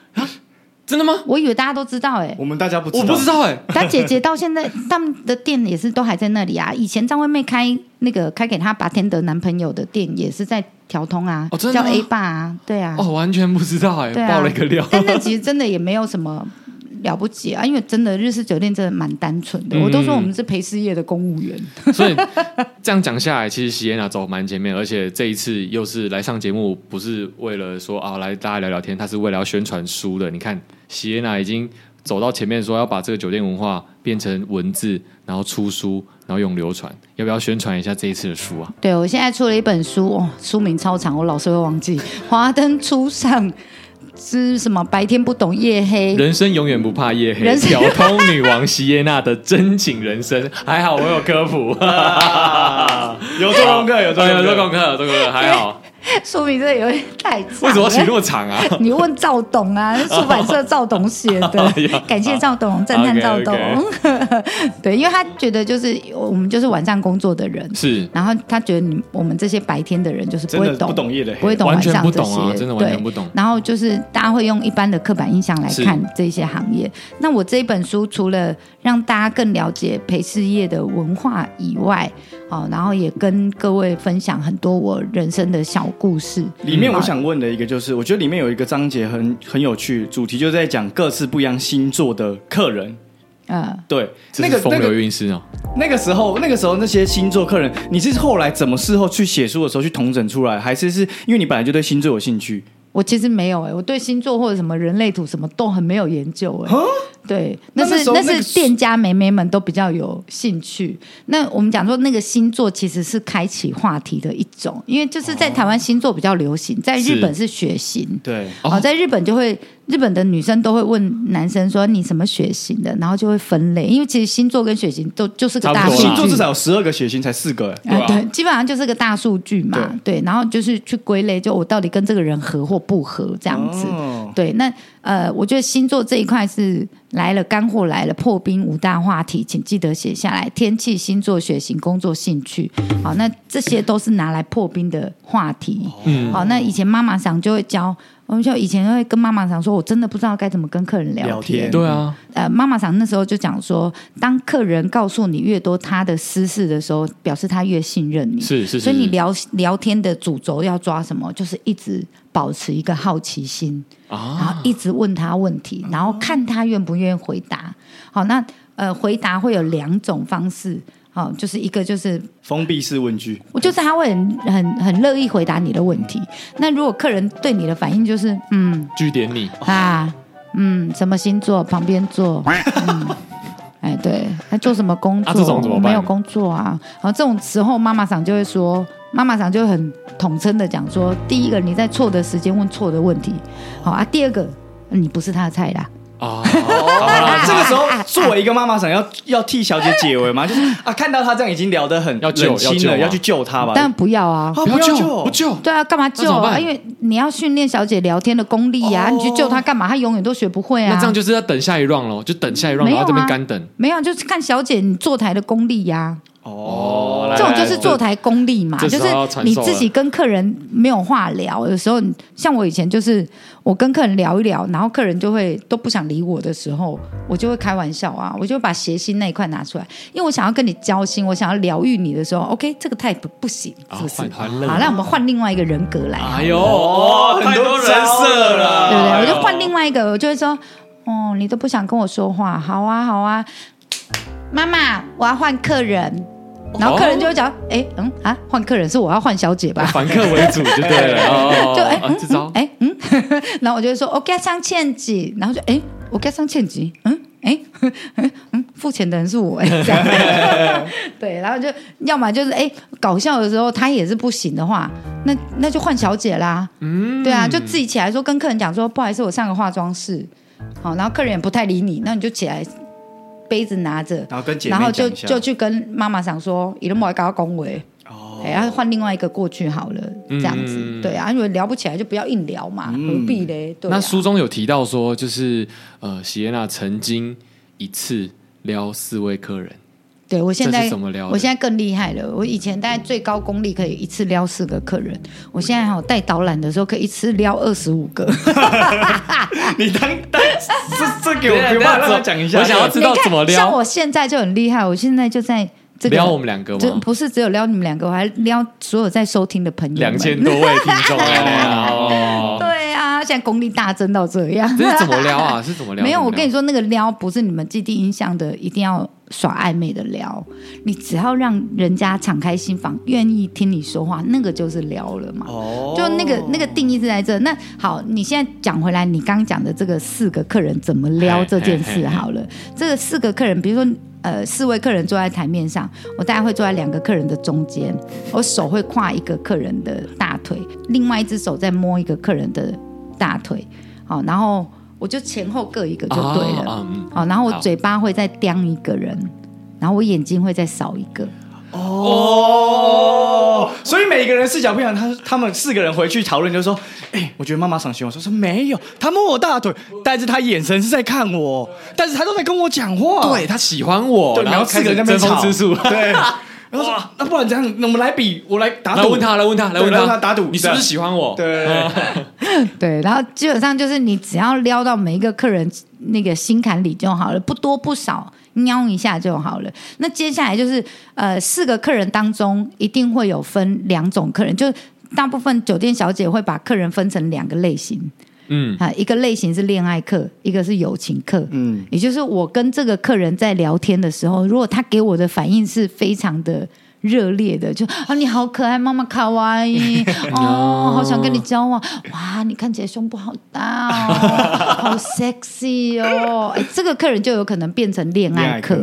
真的吗？我以为大家都知道哎、欸，我们大家不知道，我不知道哎、欸。他姐姐到现在他们的店也是都还在那里啊。以前张惠妹开那个开给她白天的男朋友的店也是在调通啊，哦、叫 A 爸啊，对啊。哦，完全不知道哎、欸，啊、爆了一个料。但那其实真的也没有什么了不起啊，因为真的日式酒店真的蛮单纯的。嗯、我都说我们是陪事业的公务员。所以这样讲下来，其实席耶娜走蛮前面，而且这一次又是来上节目，不是为了说啊来大家聊聊天，他是为了要宣传书的。你看。席耶娜已经走到前面，说要把这个酒店文化变成文字，然后出书，然后用流传。要不要宣传一下这一次的书啊？对，我现在出了一本书，哦，书名超长，我老是会忘记。华灯初上是什么？白天不懂夜黑，人生永远不怕夜黑。条生通女王席耶娜的真情人生，还好我有科普，有做功课，有做有做功课，有做功课，还好。书名真的有点太长，为什么要写那么长啊？你问赵董啊，出版社赵董写的，感谢赵董，赞叹赵董。对，因为他觉得就是我们就是晚上工作的人，是，然后他觉得你我们这些白天的人就是不会懂，不懂夜的，不会懂晚上这些，真的完全不懂。然后就是大家会用一般的刻板印象来看这些行业。那我这一本书除了让大家更了解陪侍业的文化以外，好，然后也跟各位分享很多我人生的小故事。里面我想问的一个就是，我觉得里面有一个章节很很有趣，主题就在讲各自不一样星座的客人。嗯，对，那个风流韵事哦。那个时候，那个时候那些星座客人，你是后来怎么事后去写书的时候去统整出来，还是是因为你本来就对星座有兴趣？我其实没有哎、欸，我对星座或者什么人类图什么都很没有研究哎、欸。对，那是那，那是店家妹妹们都比较有兴趣。那我们讲说那个星座其实是开启话题的一种，因为就是在台湾星座比较流行，在日本是血型。对，哦，在日本就会日本的女生都会问男生说，你什么血型的，然后就会分类，因为其实星座跟血型都就是个大数据，星座至少有十二个血型才四个对，基本上就是个大数据嘛。对，对，然后就是去归类，就我到底跟这个人合或不合这样子。哦、对，那呃，我觉得星座这一块是。来了，干货来了，破冰五大话题，请记得写下来。天气、星座、血型、工作、兴趣，好，那这些都是拿来破冰的话题。嗯，好，那以前妈妈想就会教，我们就以前会跟妈妈桑说，我真的不知道该怎么跟客人聊天。聊天对啊，呃，妈妈桑那时候就讲说，当客人告诉你越多他的私事的时候，表示他越信任你。是是，是是，所以你聊聊天的主轴要抓什么？就是一直保持一个好奇心。然后一直问他问题，然后看他愿不愿意回答。好，那呃，回答会有两种方式。好，就是一个就是封闭式问句，我就是他会很很很乐意回答你的问题。那如果客人对你的反应就是嗯，据点你啊，嗯，什么星座？旁边坐。嗯，哎，对，他做什么工作？啊、这种怎么办？我没有工作啊。然后这种时候，妈妈桑就会说。妈妈桑就很统称的讲说：第一个，你在错的时间问错的问题，好啊；第二个，你不是他的菜啦。哦，这个时候作为一个妈妈想，要要替小姐解围吗？就是啊，看到她这样已经聊得很要救心了，要去救她吧？当然不要啊！不要救，不救。对啊，干嘛救啊？因为你要训练小姐聊天的功力呀，你去救她干嘛？她永远都学不会啊！那这样就是要等下一 round 喽，就等下一 round，然后这边干等。没有，就是看小姐你坐台的功力呀。哦，这种就是坐台功力嘛，就是你自己跟客人没有话聊有时候，像我以前就是我跟客人聊一聊，然后客人就会都不想理我的时候，我就会开玩笑啊，我就把谐星那一块拿出来，因为我想要跟你交心，我想要疗愈你的时候，OK，这个 type 不行，是不是？好，那我们换另外一个人格来。哎呦，很多人设了，对不对？我就换另外一个，我就会说，哦，你都不想跟我说话，好啊，好啊，妈妈，我要换客人。然后客人就会讲，哎，嗯啊，换客人是我要换小姐吧？反客为主就对了，就哎，嗯，哎，嗯，然后我就会说，我给他上千几，然后就哎，我给他上千几，嗯，哎，嗯，付钱的人是我哎，这样。对，然后就要么就是哎，搞笑的时候他也是不行的话，那那就换小姐啦，嗯，对啊，就自己起来说跟客人讲说，不好意思，我上个化妆室，好，然后客人也不太理你，那你就起来。杯子拿着，然后跟姐然后就就去跟妈妈讲说，伊都莫搞到恭维，哦，然后换另外一个过去好了，这样子，嗯、对啊，因为聊不起来就不要硬聊嘛，嗯、何必嘞？对啊、那书中有提到说，就是呃，喜耶娜曾经一次撩四位客人。对，我现在我现在更厉害了。我以前大概最高功力可以一次撩四个客人，我现在还有带导览的时候可以一次撩二十五个。你当当这这给我不要让他讲一下，我想要知道怎么撩。像我现在就很厉害，我现在就在这个撩我们两个吗？不是只有撩你们两个，我还撩所有在收听的朋友，两千多位听众哦。对啊，现在功力大增到这样。这是怎么撩啊？是怎么撩？没有，我跟你说，那个撩不是你们既定印象的，一定要。耍暧昧的聊，你只要让人家敞开心房，愿意听你说话，那个就是聊了嘛。哦，就那个那个定义是在这。那好，你现在讲回来，你刚讲的这个四个客人怎么撩这件事好了。这个四个客人，比如说呃，四位客人坐在台面上，我大概会坐在两个客人的中间，我手会跨一个客人的大腿，另外一只手在摸一个客人的大腿，好，然后。我就前后各一个就对了，好、哦嗯，然后我嘴巴会再叼一个人，然后我眼睛会再扫一个。哦，所以每个人视角不一样，他他们四个人回去讨论，就说：“哎、欸，我觉得妈妈赏心。”我说：“说没有，他摸我大腿，但是他眼神是在看我，但是他都在跟我讲话，对，他喜欢我，然后四个人在那边争风吃醋，对。”然后说：“那不然这样，我们来比，我来打赌。”来问他，来问他，来问他打赌，你是不是喜欢我？对 对。然后基本上就是你只要撩到每一个客人那个心坎里就好了，不多不少，瞄一下就好了。那接下来就是呃，四个客人当中一定会有分两种客人，就大部分酒店小姐会把客人分成两个类型。嗯，啊，一个类型是恋爱课，一个是友情课。嗯，也就是我跟这个客人在聊天的时候，如果他给我的反应是非常的。热烈的就啊，你好可爱，妈妈卡哇伊 哦，好想跟你交往哇！你看起来胸部好大哦，好 sexy 哦！哎，这个客人就有可能变成恋爱客，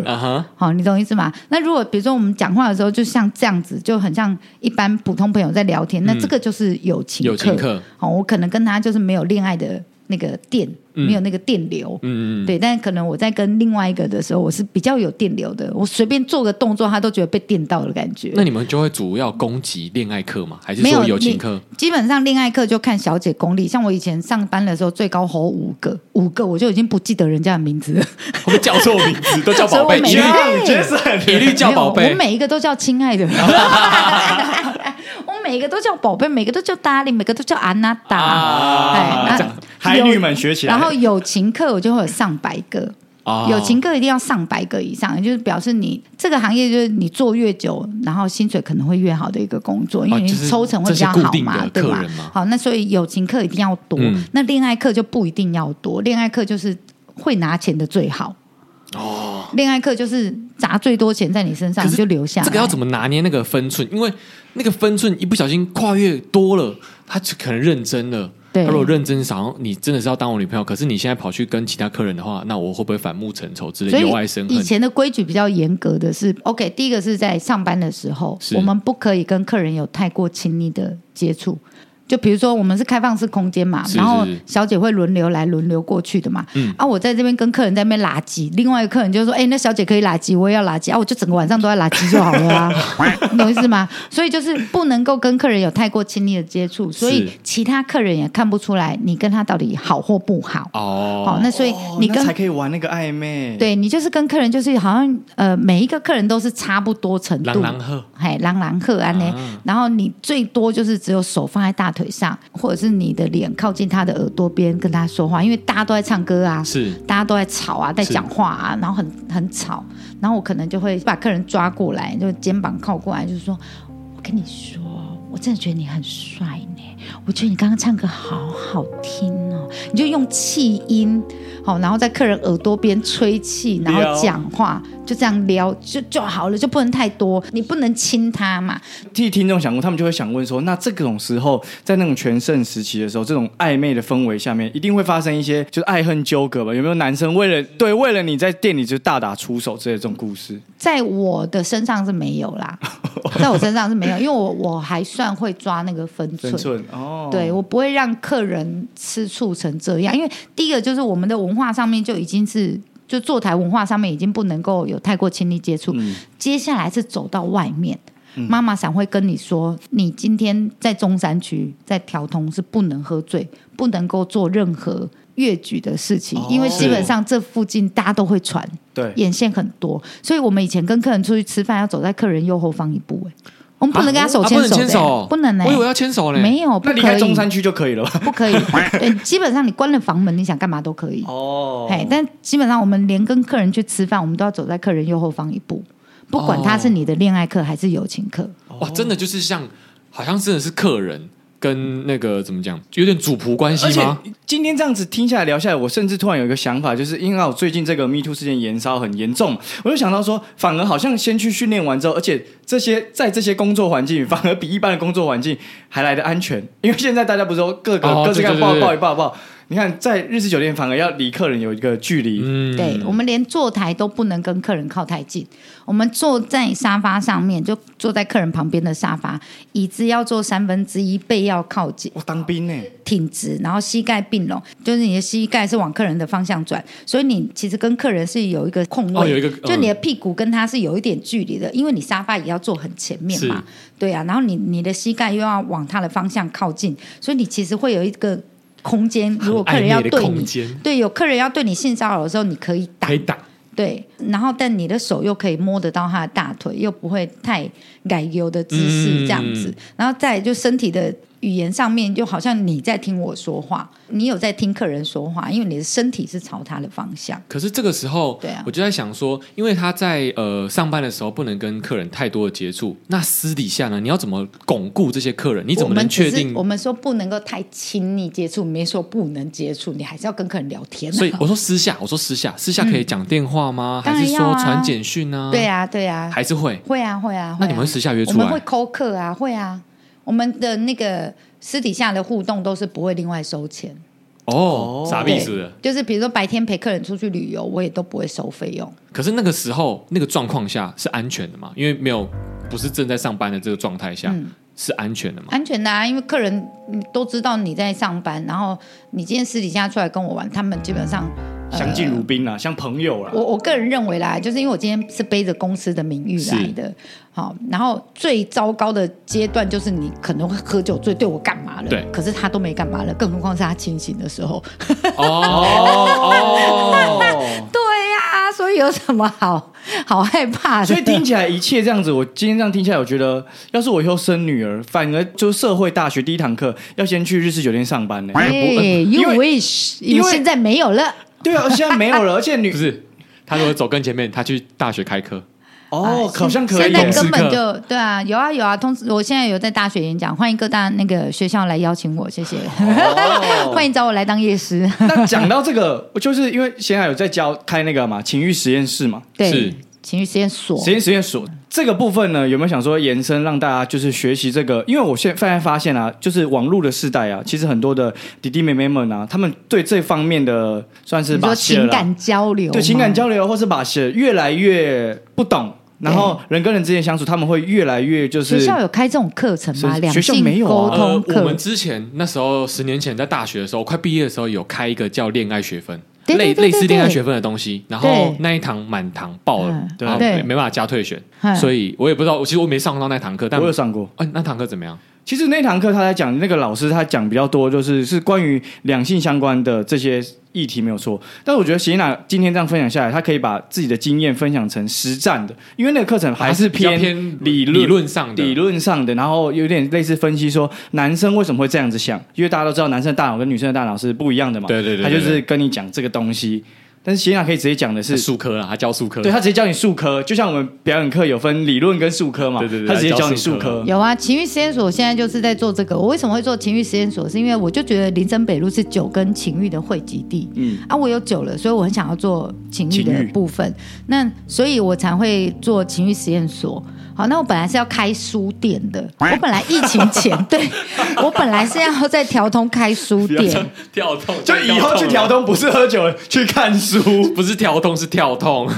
好，你懂意思吗？那如果比如说我们讲话的时候，就像这样子，就很像一般普通朋友在聊天，那这个就是友情客。友情客，好，我可能跟他就是没有恋爱的那个电。没有那个电流，嗯嗯，对，但是可能我在跟另外一个的时候，我是比较有电流的，我随便做个动作，他都觉得被电到的感觉。那你们就会主要攻击恋爱课吗？还是说友情课？基本上恋爱课就看小姐功力。像我以前上班的时候，最高吼五个，五个我就已经不记得人家的名字了，我们叫错名字，都叫宝贝，一律一律叫宝贝，我每一个都叫亲爱的。每个都叫宝贝，每个都叫 darling，每个都叫安娜达。哎，海女们学起来。然后友情课我就会有上百个，哦、友情课一定要上百个以上，就是表示你这个行业就是你做越久，然后薪水可能会越好的一个工作，因为你抽成会比较好嘛，对吧？好，那所以友情课一定要多，嗯、那恋爱课就不一定要多，恋爱课就是会拿钱的最好。哦，恋爱课就是砸最多钱在你身上，你就留下。这个要怎么拿捏那个分寸？因为那个分寸一不小心跨越多了，他就可能认真了。对，他如果认真想要，你真的是要当我女朋友，可是你现在跑去跟其他客人的话，那我会不会反目成仇之类的？由爱生恨。以前的规矩比较严格的是，OK，第一个是在上班的时候，我们不可以跟客人有太过亲密的接触。就比如说，我们是开放式空间嘛，是是是，然后小姐会轮流来、轮流过去的嘛。嗯、啊，我在这边跟客人在那边拉圾，另外一个客人就说：“哎、欸，那小姐可以拉圾，我也要拉圾啊！”我就整个晚上都在拉圾就好了啊，你懂意思吗？所以就是不能够跟客人有太过亲密的接触，所以其他客人也看不出来你跟他到底好或不好。哦，好，那所以你跟、哦、才可以玩那个暧昧。对，你就是跟客人就是好像呃每一个客人都是差不多程度，狼狼赫，嘿，狼狼赫安呢，然后你最多就是只有手放在大腿上或者。是你的脸靠近他的耳朵边跟他说话，因为大家都在唱歌啊，是。大家都在吵啊，在讲话啊，然后很很吵，然后我可能就会把客人抓过来，就肩膀靠过来，就是说，我跟你说，我真的觉得你很帅呢，我觉得你刚刚唱歌好好听哦，你就用气音，好，然后在客人耳朵边吹气，然后讲话。就这样撩就就好了，就不能太多，你不能亲他嘛。替听众想过，他们就会想问说：那这种时候，在那种全盛时期的时候，这种暧昧的氛围下面，一定会发生一些就是爱恨纠葛吧？有没有男生为了对为了你在店里就大打出手之类的这种故事？在我的身上是没有啦，在我身上是没有，因为我我还算会抓那个分寸。分寸哦，对我不会让客人吃醋成这样，因为第一个就是我们的文化上面就已经是。就坐台文化上面已经不能够有太过亲密接触，嗯、接下来是走到外面，嗯、妈妈想会跟你说，你今天在中山区在调通是不能喝醉，不能够做任何越举的事情，哦、因为基本上这附近大家都会传，对，眼线很多，所以我们以前跟客人出去吃饭要走在客人右后方一步，哎。我们不能跟他手牵手，手，不能呢。我以为要牵手呢。没有，不可以。那离开中山区就可以了吧？不可以。对，基本上你关了房门，你想干嘛都可以。哦。哎，但基本上我们连跟客人去吃饭，我们都要走在客人右后方一步，不管他是你的恋爱客还是友情客。哇，真的就是像，好像真的是客人。跟那个怎么讲，有点主仆关系吗？今天这样子听下来聊下来，我甚至突然有一个想法，就是因为我最近这个 Me Too 事件延烧很严重，我就想到说，反而好像先去训练完之后，而且这些在这些工作环境，反而比一般的工作环境还来的安全，因为现在大家不是说各个、哦、各自各抱抱一抱抱。你看，在日式酒店反而要离客人有一个距离。嗯，对，我们连坐台都不能跟客人靠太近。我们坐在沙发上面，就坐在客人旁边的沙发，椅子要坐三分之一，背要靠近。我当兵呢，挺直，然后膝盖并拢，就是你的膝盖是往客人的方向转，所以你其实跟客人是有一个空位，哦、有一个，就你的屁股跟他是有一点距离的，因为你沙发也要坐很前面嘛。对啊，然后你你的膝盖又要往他的方向靠近，所以你其实会有一个。空间，如果客人要对你，对，有客人要对你性骚扰的时候，你可以打，可以打，对，然后但你的手又可以摸得到他的大腿，又不会太改油的姿势这样子，嗯、然后再就身体的。语言上面就好像你在听我说话，你有在听客人说话，因为你的身体是朝他的方向。可是这个时候，对啊，我就在想说，因为他在呃上班的时候不能跟客人太多的接触，那私底下呢，你要怎么巩固这些客人？你怎么能确定？我们，说不能够太亲密接触，没说不能接触，你还是要跟客人聊天。所以我说私下，我说私下，私下可以讲电话吗？嗯、还是说传简讯呢？对啊，对啊，还是会会啊，会啊。那你们会私下约出来？我们会 call 客啊，会啊。我们的那个私底下的互动都是不会另外收钱哦，啥意思？就是比如说白天陪客人出去旅游，我也都不会收费用。可是那个时候那个状况下是安全的嘛？因为没有不是正在上班的这个状态下，嗯、是安全的嘛？安全的啊，因为客人都知道你在上班，然后你今天私底下出来跟我玩，他们基本上。相敬如宾啦，呃、像朋友啦。我我个人认为啦，就是因为我今天是背着公司的名誉来的，好，然后最糟糕的阶段就是你可能会喝酒醉，对我干嘛了？对，可是他都没干嘛了，更何况是他清醒的时候。对呀、啊，所以有什么好好害怕的？所以听起来一切这样子，我今天这样听起来，我觉得要是我以后生女儿，反而就是社会大学第一堂课要先去日式酒店上班呢。哎，You wish，因为现在没有了。对啊，现在没有了，而且女不是他如果走跟前面，他去大学开课。哦，好像可以。现在根本就对啊，有啊有啊，通知我现在有在大学演讲，欢迎各大那个学校来邀请我，谢谢，哦、欢迎找我来当夜师。那讲到这个，就是因为现在有在教开那个嘛情欲实验室嘛，对，是。情欲实验所，实验实验所。这个部分呢，有没有想说延伸让大家就是学习这个？因为我现在发现啊，就是网络的时代啊，其实很多的弟弟妹妹们啊，他们对这方面的算是把情感交流，对情感交流，或是把戏越来越不懂，然后人跟人之间相处，他们会越来越就是学校有开这种课程吗？学校没有沟通课。我们之前那时候十年前在大学的时候，快毕业的时候有开一个叫恋爱学分。类类似恋爱学分的东西，然后那一堂满堂爆了，对，没没办法加退选，所以我也不知道，其实我没上到那堂课，但我有上过。哎，那堂课怎么样？其实那堂课他在讲，那个老师他讲比较多，就是是关于两性相关的这些议题没有错。但是我觉得席娜今天这样分享下来，他可以把自己的经验分享成实战的，因为那个课程还是偏理论理论上的，理论上的，然后有点类似分析说男生为什么会这样子想，因为大家都知道男生的大脑跟女生的大脑是不一样的嘛。对对对，他就是跟你讲这个东西。但是席耶娜可以直接讲的是数科啦，他教数科，对他直接教你数科，就像我们表演课有分理论跟数科嘛，对对对，他直接教你数科。有啊，情欲实验所现在就是在做这个。我为什么会做情欲实验所？是因为我就觉得林森北路是酒跟情欲的汇集地，嗯啊，我有酒了，所以我很想要做情欲的部分，那所以我才会做情欲实验所。好，那我本来是要开书店的。我本来疫情前，对我本来是要在条通开书店。跳痛，就以后去条通不是喝酒，去看书，不是调通是跳痛。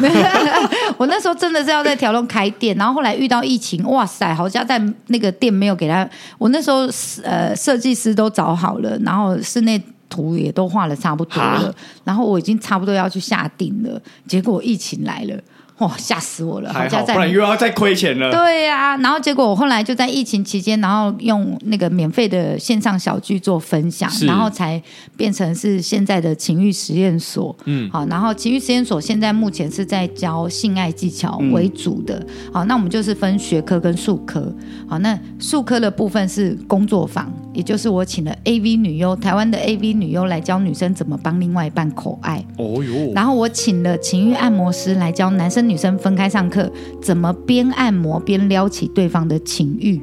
我那时候真的是要在条通开店，然后后来遇到疫情，哇塞，好像在那个店没有给他。我那时候呃设计师都找好了，然后室内图也都画了差不多了，然后我已经差不多要去下定了，结果疫情来了。哇，吓死我了！好，不然又要再亏钱了。对呀、啊，然后结果我后来就在疫情期间，然后用那个免费的线上小剧做分享，然后才变成是现在的情欲实验所。嗯，好，然后情欲实验所现在目前是在教性爱技巧为主的。嗯、好，那我们就是分学科跟术科。好，那术科的部分是工作坊，也就是我请了 AV 女优，台湾的 AV 女优来教女生怎么帮另外一半口爱。哦哟，然后我请了情欲按摩师来教男生。女生分开上课，怎么边按摩边撩起对方的情欲？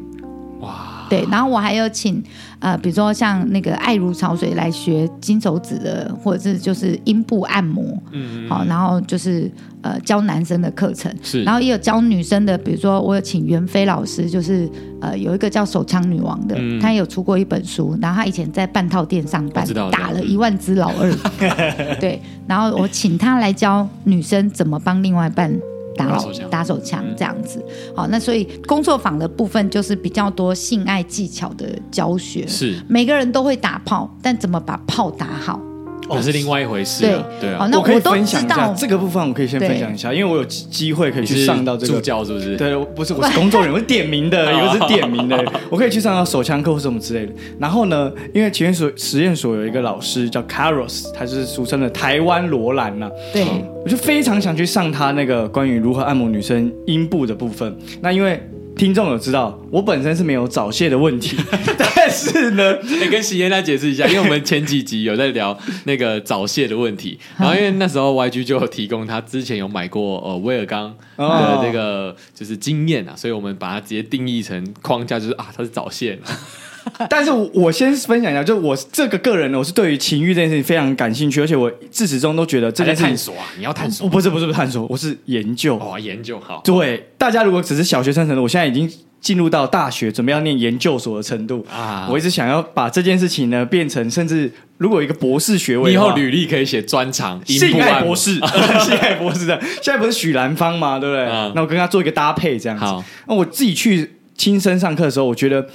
哇！对，然后我还有请呃，比如说像那个爱如潮水来学金手指的，或者是就是阴部按摩，嗯，好，然后就是呃教男生的课程，是，然后也有教女生的，比如说我有请袁飞老师，就是呃有一个叫手枪女王的，嗯、他有出过一本书，然后她以前在半套店上班，打了一万只老二，对，然后我请她来教女生怎么帮另外一半。打手枪，打手枪这样子，好，那所以工作坊的部分就是比较多性爱技巧的教学，是。每个人都会打炮，但怎么把炮打好？那是另外一回事。对对啊，那我可以分享一下这个部分，我可以先分享一下，因为我有机会可以去上到这个助教，是不是？对，不是，我是工作人员，我是点名的，一个是点名的，我可以去上到手枪课或什么之类的。然后呢，因为情欲所实验所有一个老师叫 Carlos，他就是俗称的台湾罗兰呐。对，我就非常想去上他那个关于如何按摩女生阴部的部分。那因为。听众有知道，我本身是没有早泄的问题，但是呢，你跟席耶娜解释一下，因为我们前几集有在聊那个早泄的问题，然后因为那时候 YG 就有提供他之前有买过呃威尔刚的这个就是经验啊，所以我们把它直接定义成框架，就是啊，他是早泄。但是我先分享一下，就我这个个人呢，我是对于情欲这件事情非常感兴趣，而且我自始终都觉得这件事情探索啊，你要探索，不是不是不是探索，我是研究哦，研究好。对，大家如果只是小学生程度，我现在已经进入到大学，准备要念研究所的程度啊。我一直想要把这件事情呢变成，甚至如果有一个博士学位，以后履历可以写专长性爱博士，性 爱博士的。现在不是许兰芳吗？对不对？那我跟他做一个搭配，这样子。那我自己去亲身上课的时候，我觉得。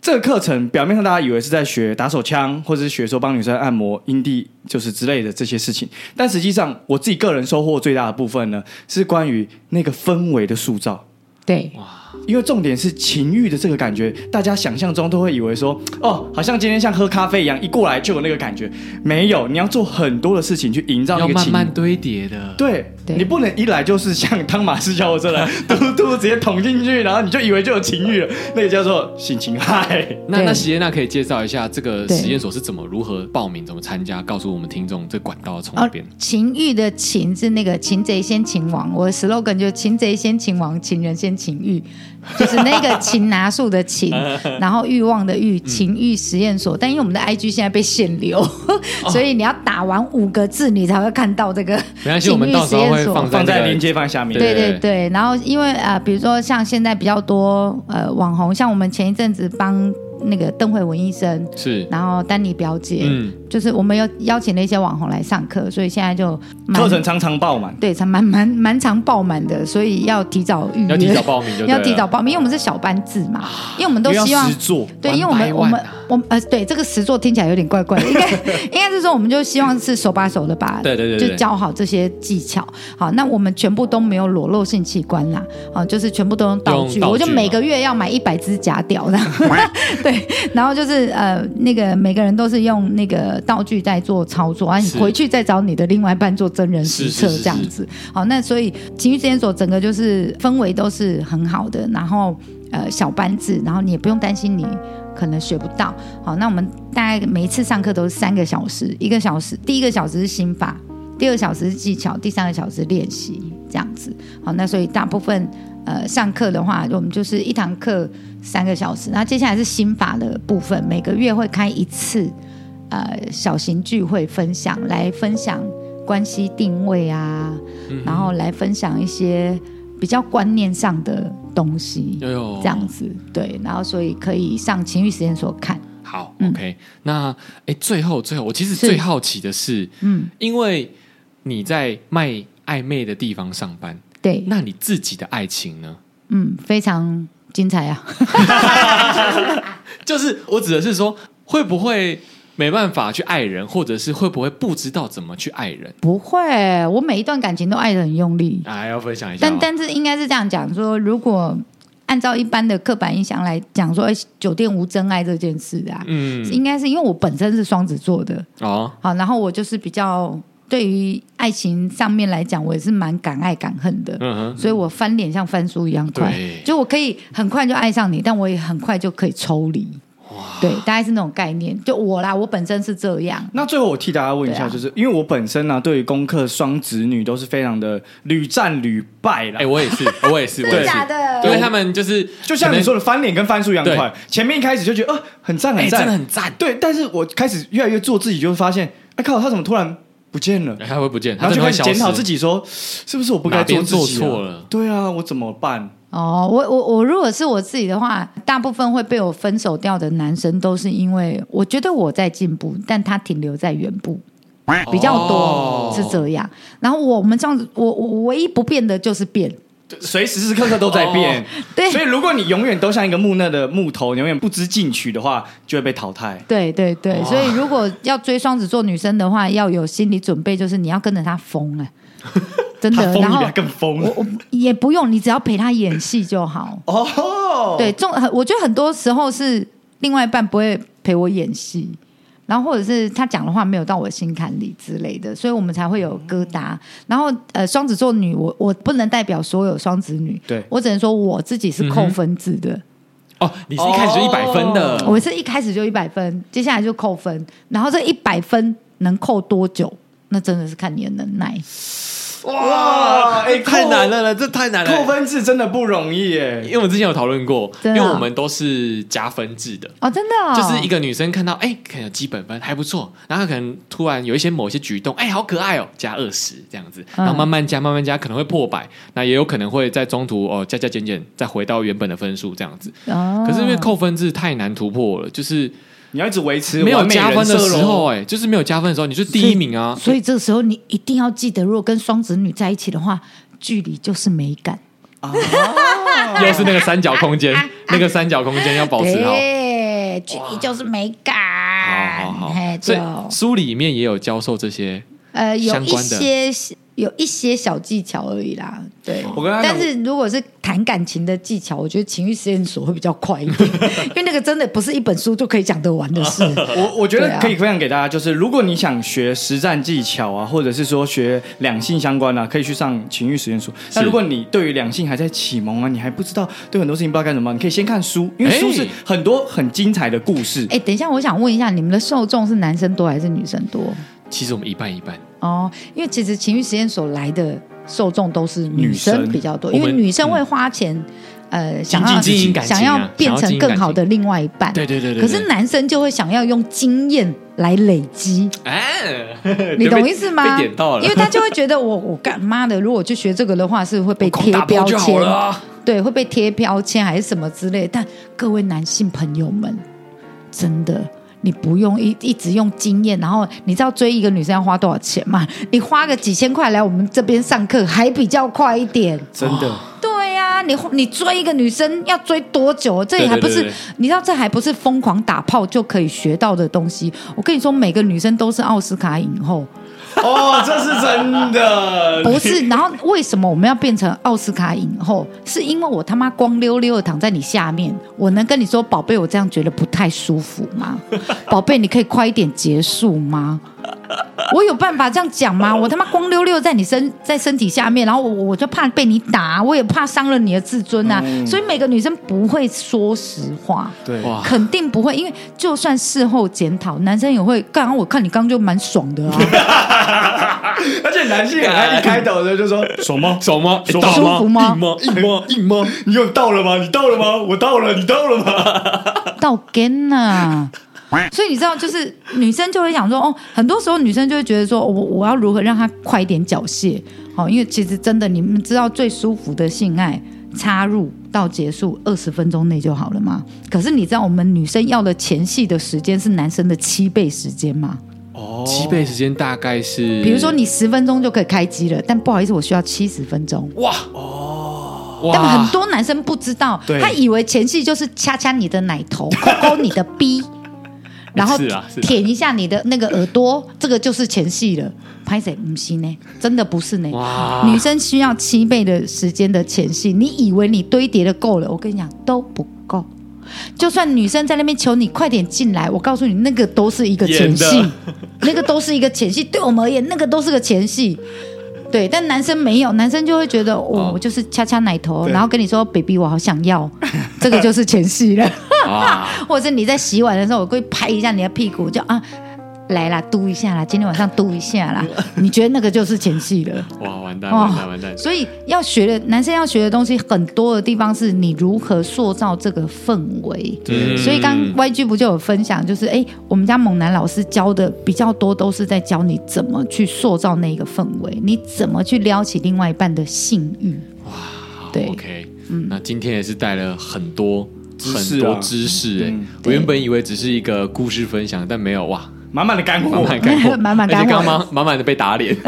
这个课程表面上大家以为是在学打手枪，或者是学说帮女生按摩阴蒂，就是之类的这些事情。但实际上，我自己个人收获最大的部分呢，是关于那个氛围的塑造。对，哇。因为重点是情欲的这个感觉，大家想象中都会以为说，哦，好像今天像喝咖啡一样，一过来就有那个感觉。没有，你要做很多的事情去营造那个情，要慢慢堆叠的。对，对你不能一来就是像汤马士教授来，嘟嘟直接捅进去，然后你就以为就有情欲了，那个叫做性情害。那那席耶娜可以介绍一下这个实验所是怎么如何报名、怎么参加，告诉我们听众这管道从哪边？情欲的情是那个擒贼先擒王，我的 slogan 就擒贼先擒王，擒人先擒欲。就是那个擒拿术的擒，然后欲望的欲，情欲实验所。但因为我们的 IG 现在被限流，所以你要打完五个字，你才会看到这个情欲实验所。放在链接放下面。对对对，然后因为啊、呃，比如说像现在比较多呃网红，像我们前一阵子帮。那个邓慧文医生是，然后丹妮表姐，嗯，就是我们有邀请了一些网红来上课，所以现在就课程常常爆满，对，常蛮蛮蛮常爆满的，所以要提早预约，要提早报名就，要提早报名，因为我们是小班制嘛，因为我们都希望对，因为我们我们我们呃，对这个实作听起来有点怪怪的，应该应该是说我们就希望是手把手的把，对对对，就教好这些技巧。好，那我们全部都没有裸露性器官啦，好，就是全部都用道具，我就每个月要买一百只假屌的。对，然后就是呃，那个每个人都是用那个道具在做操作，啊，你回去再找你的另外一半做真人实测这样子。好，那所以情欲实验所整个就是氛围都是很好的，然后呃小班制，然后你也不用担心你可能学不到。好，那我们大概每一次上课都是三个小时，一个小时第一个小时是心法，第二小时是技巧，第三个小时练习这样子。好，那所以大部分呃上课的话，我们就是一堂课三个小时。那接下来是心法的部分，每个月会开一次呃小型聚会分享，来分享关系定位啊，嗯、然后来分享一些比较观念上的东西，这样子对。然后所以可以上情欲实验所看。好，OK，嗯、那哎，最后最后，我其实最好奇的是，是嗯，因为你在卖暧昧的地方上班，对，那你自己的爱情呢？嗯，非常精彩啊！就是我指的是说，会不会没办法去爱人，或者是会不会不知道怎么去爱人？不会，我每一段感情都爱的很用力。啊，要分享一下，但但是应该是这样讲说，如果。按照一般的刻板印象来讲，说酒店无真爱这件事啊，嗯，应该是因为我本身是双子座的哦，好，然后我就是比较对于爱情上面来讲，我也是蛮敢爱敢恨的，嗯哼，所以我翻脸像翻书一样快，就我可以很快就爱上你，但我也很快就可以抽离。对，大概是那种概念。就我啦，我本身是这样。那最后我替大家问一下，就是、啊、因为我本身呢、啊，对于功课双子女都是非常的屡战屡败啦。哎，我也是，我也是，我也是。假的？因为他们就是就像你说的，翻脸跟翻书一样快。前面一开始就觉得，呃，很赞，很赞，真的很赞。对，但是我开始越来越做自己，就会发现，哎靠，他怎么突然不见了？他会不见，然后就开始检讨自己，说是不是我不该做做错了？对啊，我怎么办？哦，我我我如果是我自己的话，大部分会被我分手掉的男生，都是因为我觉得我在进步，但他停留在原步，比较多、哦、是这样。然后我们这样子，我我唯一不变的就是变，随时时刻刻都在变。哦、对，所以如果你永远都像一个木讷的木头，永远不知进取的话，就会被淘汰。对对对，所以如果要追双子座女生的话，要有心理准备，就是你要跟着他疯哎。真的，然后更疯，我我也不用，你只要陪他演戏就好。哦，对，重，我觉得很多时候是另外一半不会陪我演戏，然后或者是他讲的话没有到我心坎里之类的，所以我们才会有疙瘩。然后呃，双子座女，我我不能代表所有双子女，对，我只能说我自己是扣分制的。哦，你是一开始就一百分的，哦，我是一开始就一百分，接下来就扣分，然后这一百分能扣多久？那真的是看你的能耐。哇，哎，太难了了，这太难了。扣分制真的不容易耶，因为我们之前有讨论过，因为我们都是加分制的哦，真的，就是一个女生看到哎，可能有基本分还不错，然后可能突然有一些某些举动，哎，好可爱哦，加二十这样子，然后慢慢加慢慢加，可能会破百，那也有可能会在中途哦加加减减，再回到原本的分数这样子。哦，可是因为扣分制太难突破了，就是。你要一直维持没有加分的时候，哎，就是没有加分的时候，你是第一名啊。所以这个时候你一定要记得，如果跟双子女在一起的话，距离就是美感。啊，又是那个三角空间，那个三角空间要保持好，距离就是美感。好好好，所以书里面也有教授这些，呃，有一些。有一些小技巧而已啦，对。我跟他，但是如果是谈感情的技巧，我觉得情欲实验所会比较快一点，因为那个真的不是一本书就可以讲得完的事。我我觉得可以分享给大家，就是如果你想学实战技巧啊，或者是说学两性相关啊，可以去上情欲实验所。那如果你对于两性还在启蒙啊，你还不知道对很多事情不知道该怎么，你可以先看书，因为书是很多很精彩的故事。哎，等一下，我想问一下，你们的受众是男生多还是女生多？其实我们一半一半。哦，因为其实情欲实验所来的受众都是女生比较多，因为女生会花钱，呃，想要想要变成更好的另外一半，对对对对。可是男生就会想要用经验来累积，哎，你懂 意思吗？因为他就会觉得我 我干妈的，如果去学这个的话，是会被贴标签，对，会被贴标签还是什么之类。但各位男性朋友们，真的。你不用一一直用经验，然后你知道追一个女生要花多少钱吗？你花个几千块来我们这边上课还比较快一点，真的。对呀、啊，你你追一个女生要追多久？这也还不是，你知道这还不是疯狂打炮就可以学到的东西。我跟你说，每个女生都是奥斯卡影后。哦，这是真的，不是？然后为什么我们要变成奥斯卡影后？是因为我他妈光溜溜的躺在你下面，我能跟你说，宝贝，我这样觉得不太舒服吗？宝贝，你可以快一点结束吗？我有办法这样讲吗？我他妈光溜溜在你身在身体下面，然后我我就怕被你打，我也怕伤了你的自尊啊！嗯、所以每个女生不会说实话，对，肯定不会，因为就算事后检讨，男生也会。刚刚我看你刚刚就蛮爽的啊，而且男性啊，一开头的就说 爽吗？爽吗？舒服吗？硬吗？硬吗？硬吗？你有到了吗？你到了吗？我到了，你到了吗？到根呐！所以你知道，就是女生就会想说，哦，很多时候女生就会觉得说，我我要如何让她快一点缴械？哦，因为其实真的，你们知道最舒服的性爱插入到结束二十分钟内就好了吗？可是你知道，我们女生要的前戏的时间是男生的七倍时间吗？哦，七倍时间大概是，比如说你十分钟就可以开机了，但不好意思，我需要七十分钟。哇哦，但很多男生不知道，他以为前戏就是掐掐你的奶头，抠抠你的逼。然后舔一下你的那个耳朵，这个就是前戏了。拍谁不是呢？真的不是呢。哇女生需要七倍的时间的前戏，你以为你堆叠的够了？我跟你讲都不够。就算女生在那边求你快点进来，我告诉你，那个都是一个前戏，那个都是一个前戏。对我们而言，那个都是个前戏。对，但男生没有，男生就会觉得，哦，我就是掐掐奶头，然后跟你说，baby，我好想要，这个就是前戏了。或者是你在洗碗的时候，我会拍一下你的屁股，就啊。来啦，嘟一下啦，今天晚上嘟一下啦。你觉得那个就是前戏了？哇，完蛋，完蛋，完蛋！所以要学的男生要学的东西很多的地方是你如何塑造这个氛围。嗯、所以刚 YG 不就有分享，就是哎，我们家猛男老师教的比较多，都是在教你怎么去塑造那个氛围，你怎么去撩起另外一半的性欲。哇，对，OK，嗯，那今天也是带了很多很多知识哎、欸，嗯、我原本以为只是一个故事分享，但没有哇。满满的干货，满满干货，刚刚满满的被打脸，直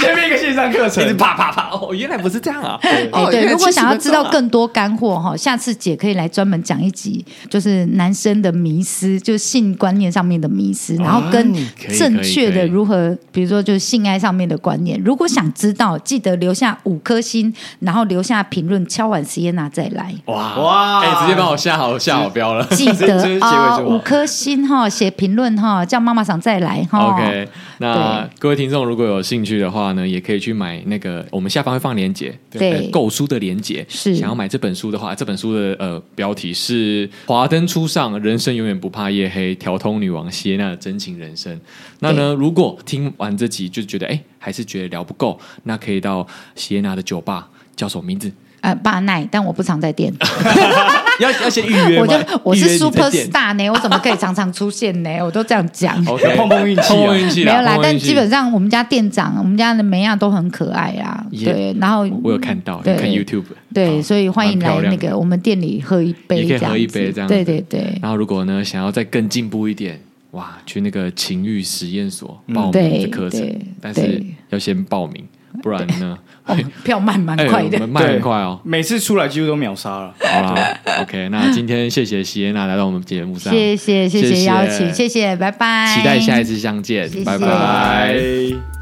接变一个线上课程，一直啪啪啪。哦，原来不是这样啊！哦，对，如果想要知道更多干货哈，下次姐可以来专门讲一集，就是男生的迷思，就是性观念上面的迷思，然后跟正确的如何，比如说就是性爱上面的观念。如果想知道，记得留下五颗星，然后留下评论，敲完 Sienna 再来。哇哇！哎，直接帮我下好下好标了，记得 啊，五颗星哈，写评论哈。哦，叫妈妈想再来哈。OK，那各位听众如果有兴趣的话呢，也可以去买那个，我们下方会放链接，对，购书的链接。是想要买这本书的话，这本书的呃标题是《华灯初上，人生永远不怕夜黑》，调通女王谢娜的真情人生。那呢，如果听完这集就觉得哎，还是觉得聊不够，那可以到谢娜的酒吧，叫什么名字？呃，巴奈，但我不常在店。要要先预约。我就我是 super star 呢，我怎么可以常常出现呢？我都这样讲。OK，碰碰运气，碰碰运气。没有啦，但基本上我们家店长，我们家的梅亚都很可爱啊。对，然后我有看到，看 YouTube。对，所以欢迎来那个我们店里喝一杯，也可以喝一杯这样。对对对。然后如果呢，想要再更进步一点，哇，去那个情欲实验所报名这课程，但是要先报名。不然呢？票卖蛮快的，卖很快哦。每次出来几乎都秒杀了。好啦，OK，那今天谢谢席耶娜来到我们节目上，谢谢谢谢邀请，谢谢，拜拜。期待下一次相见，拜拜。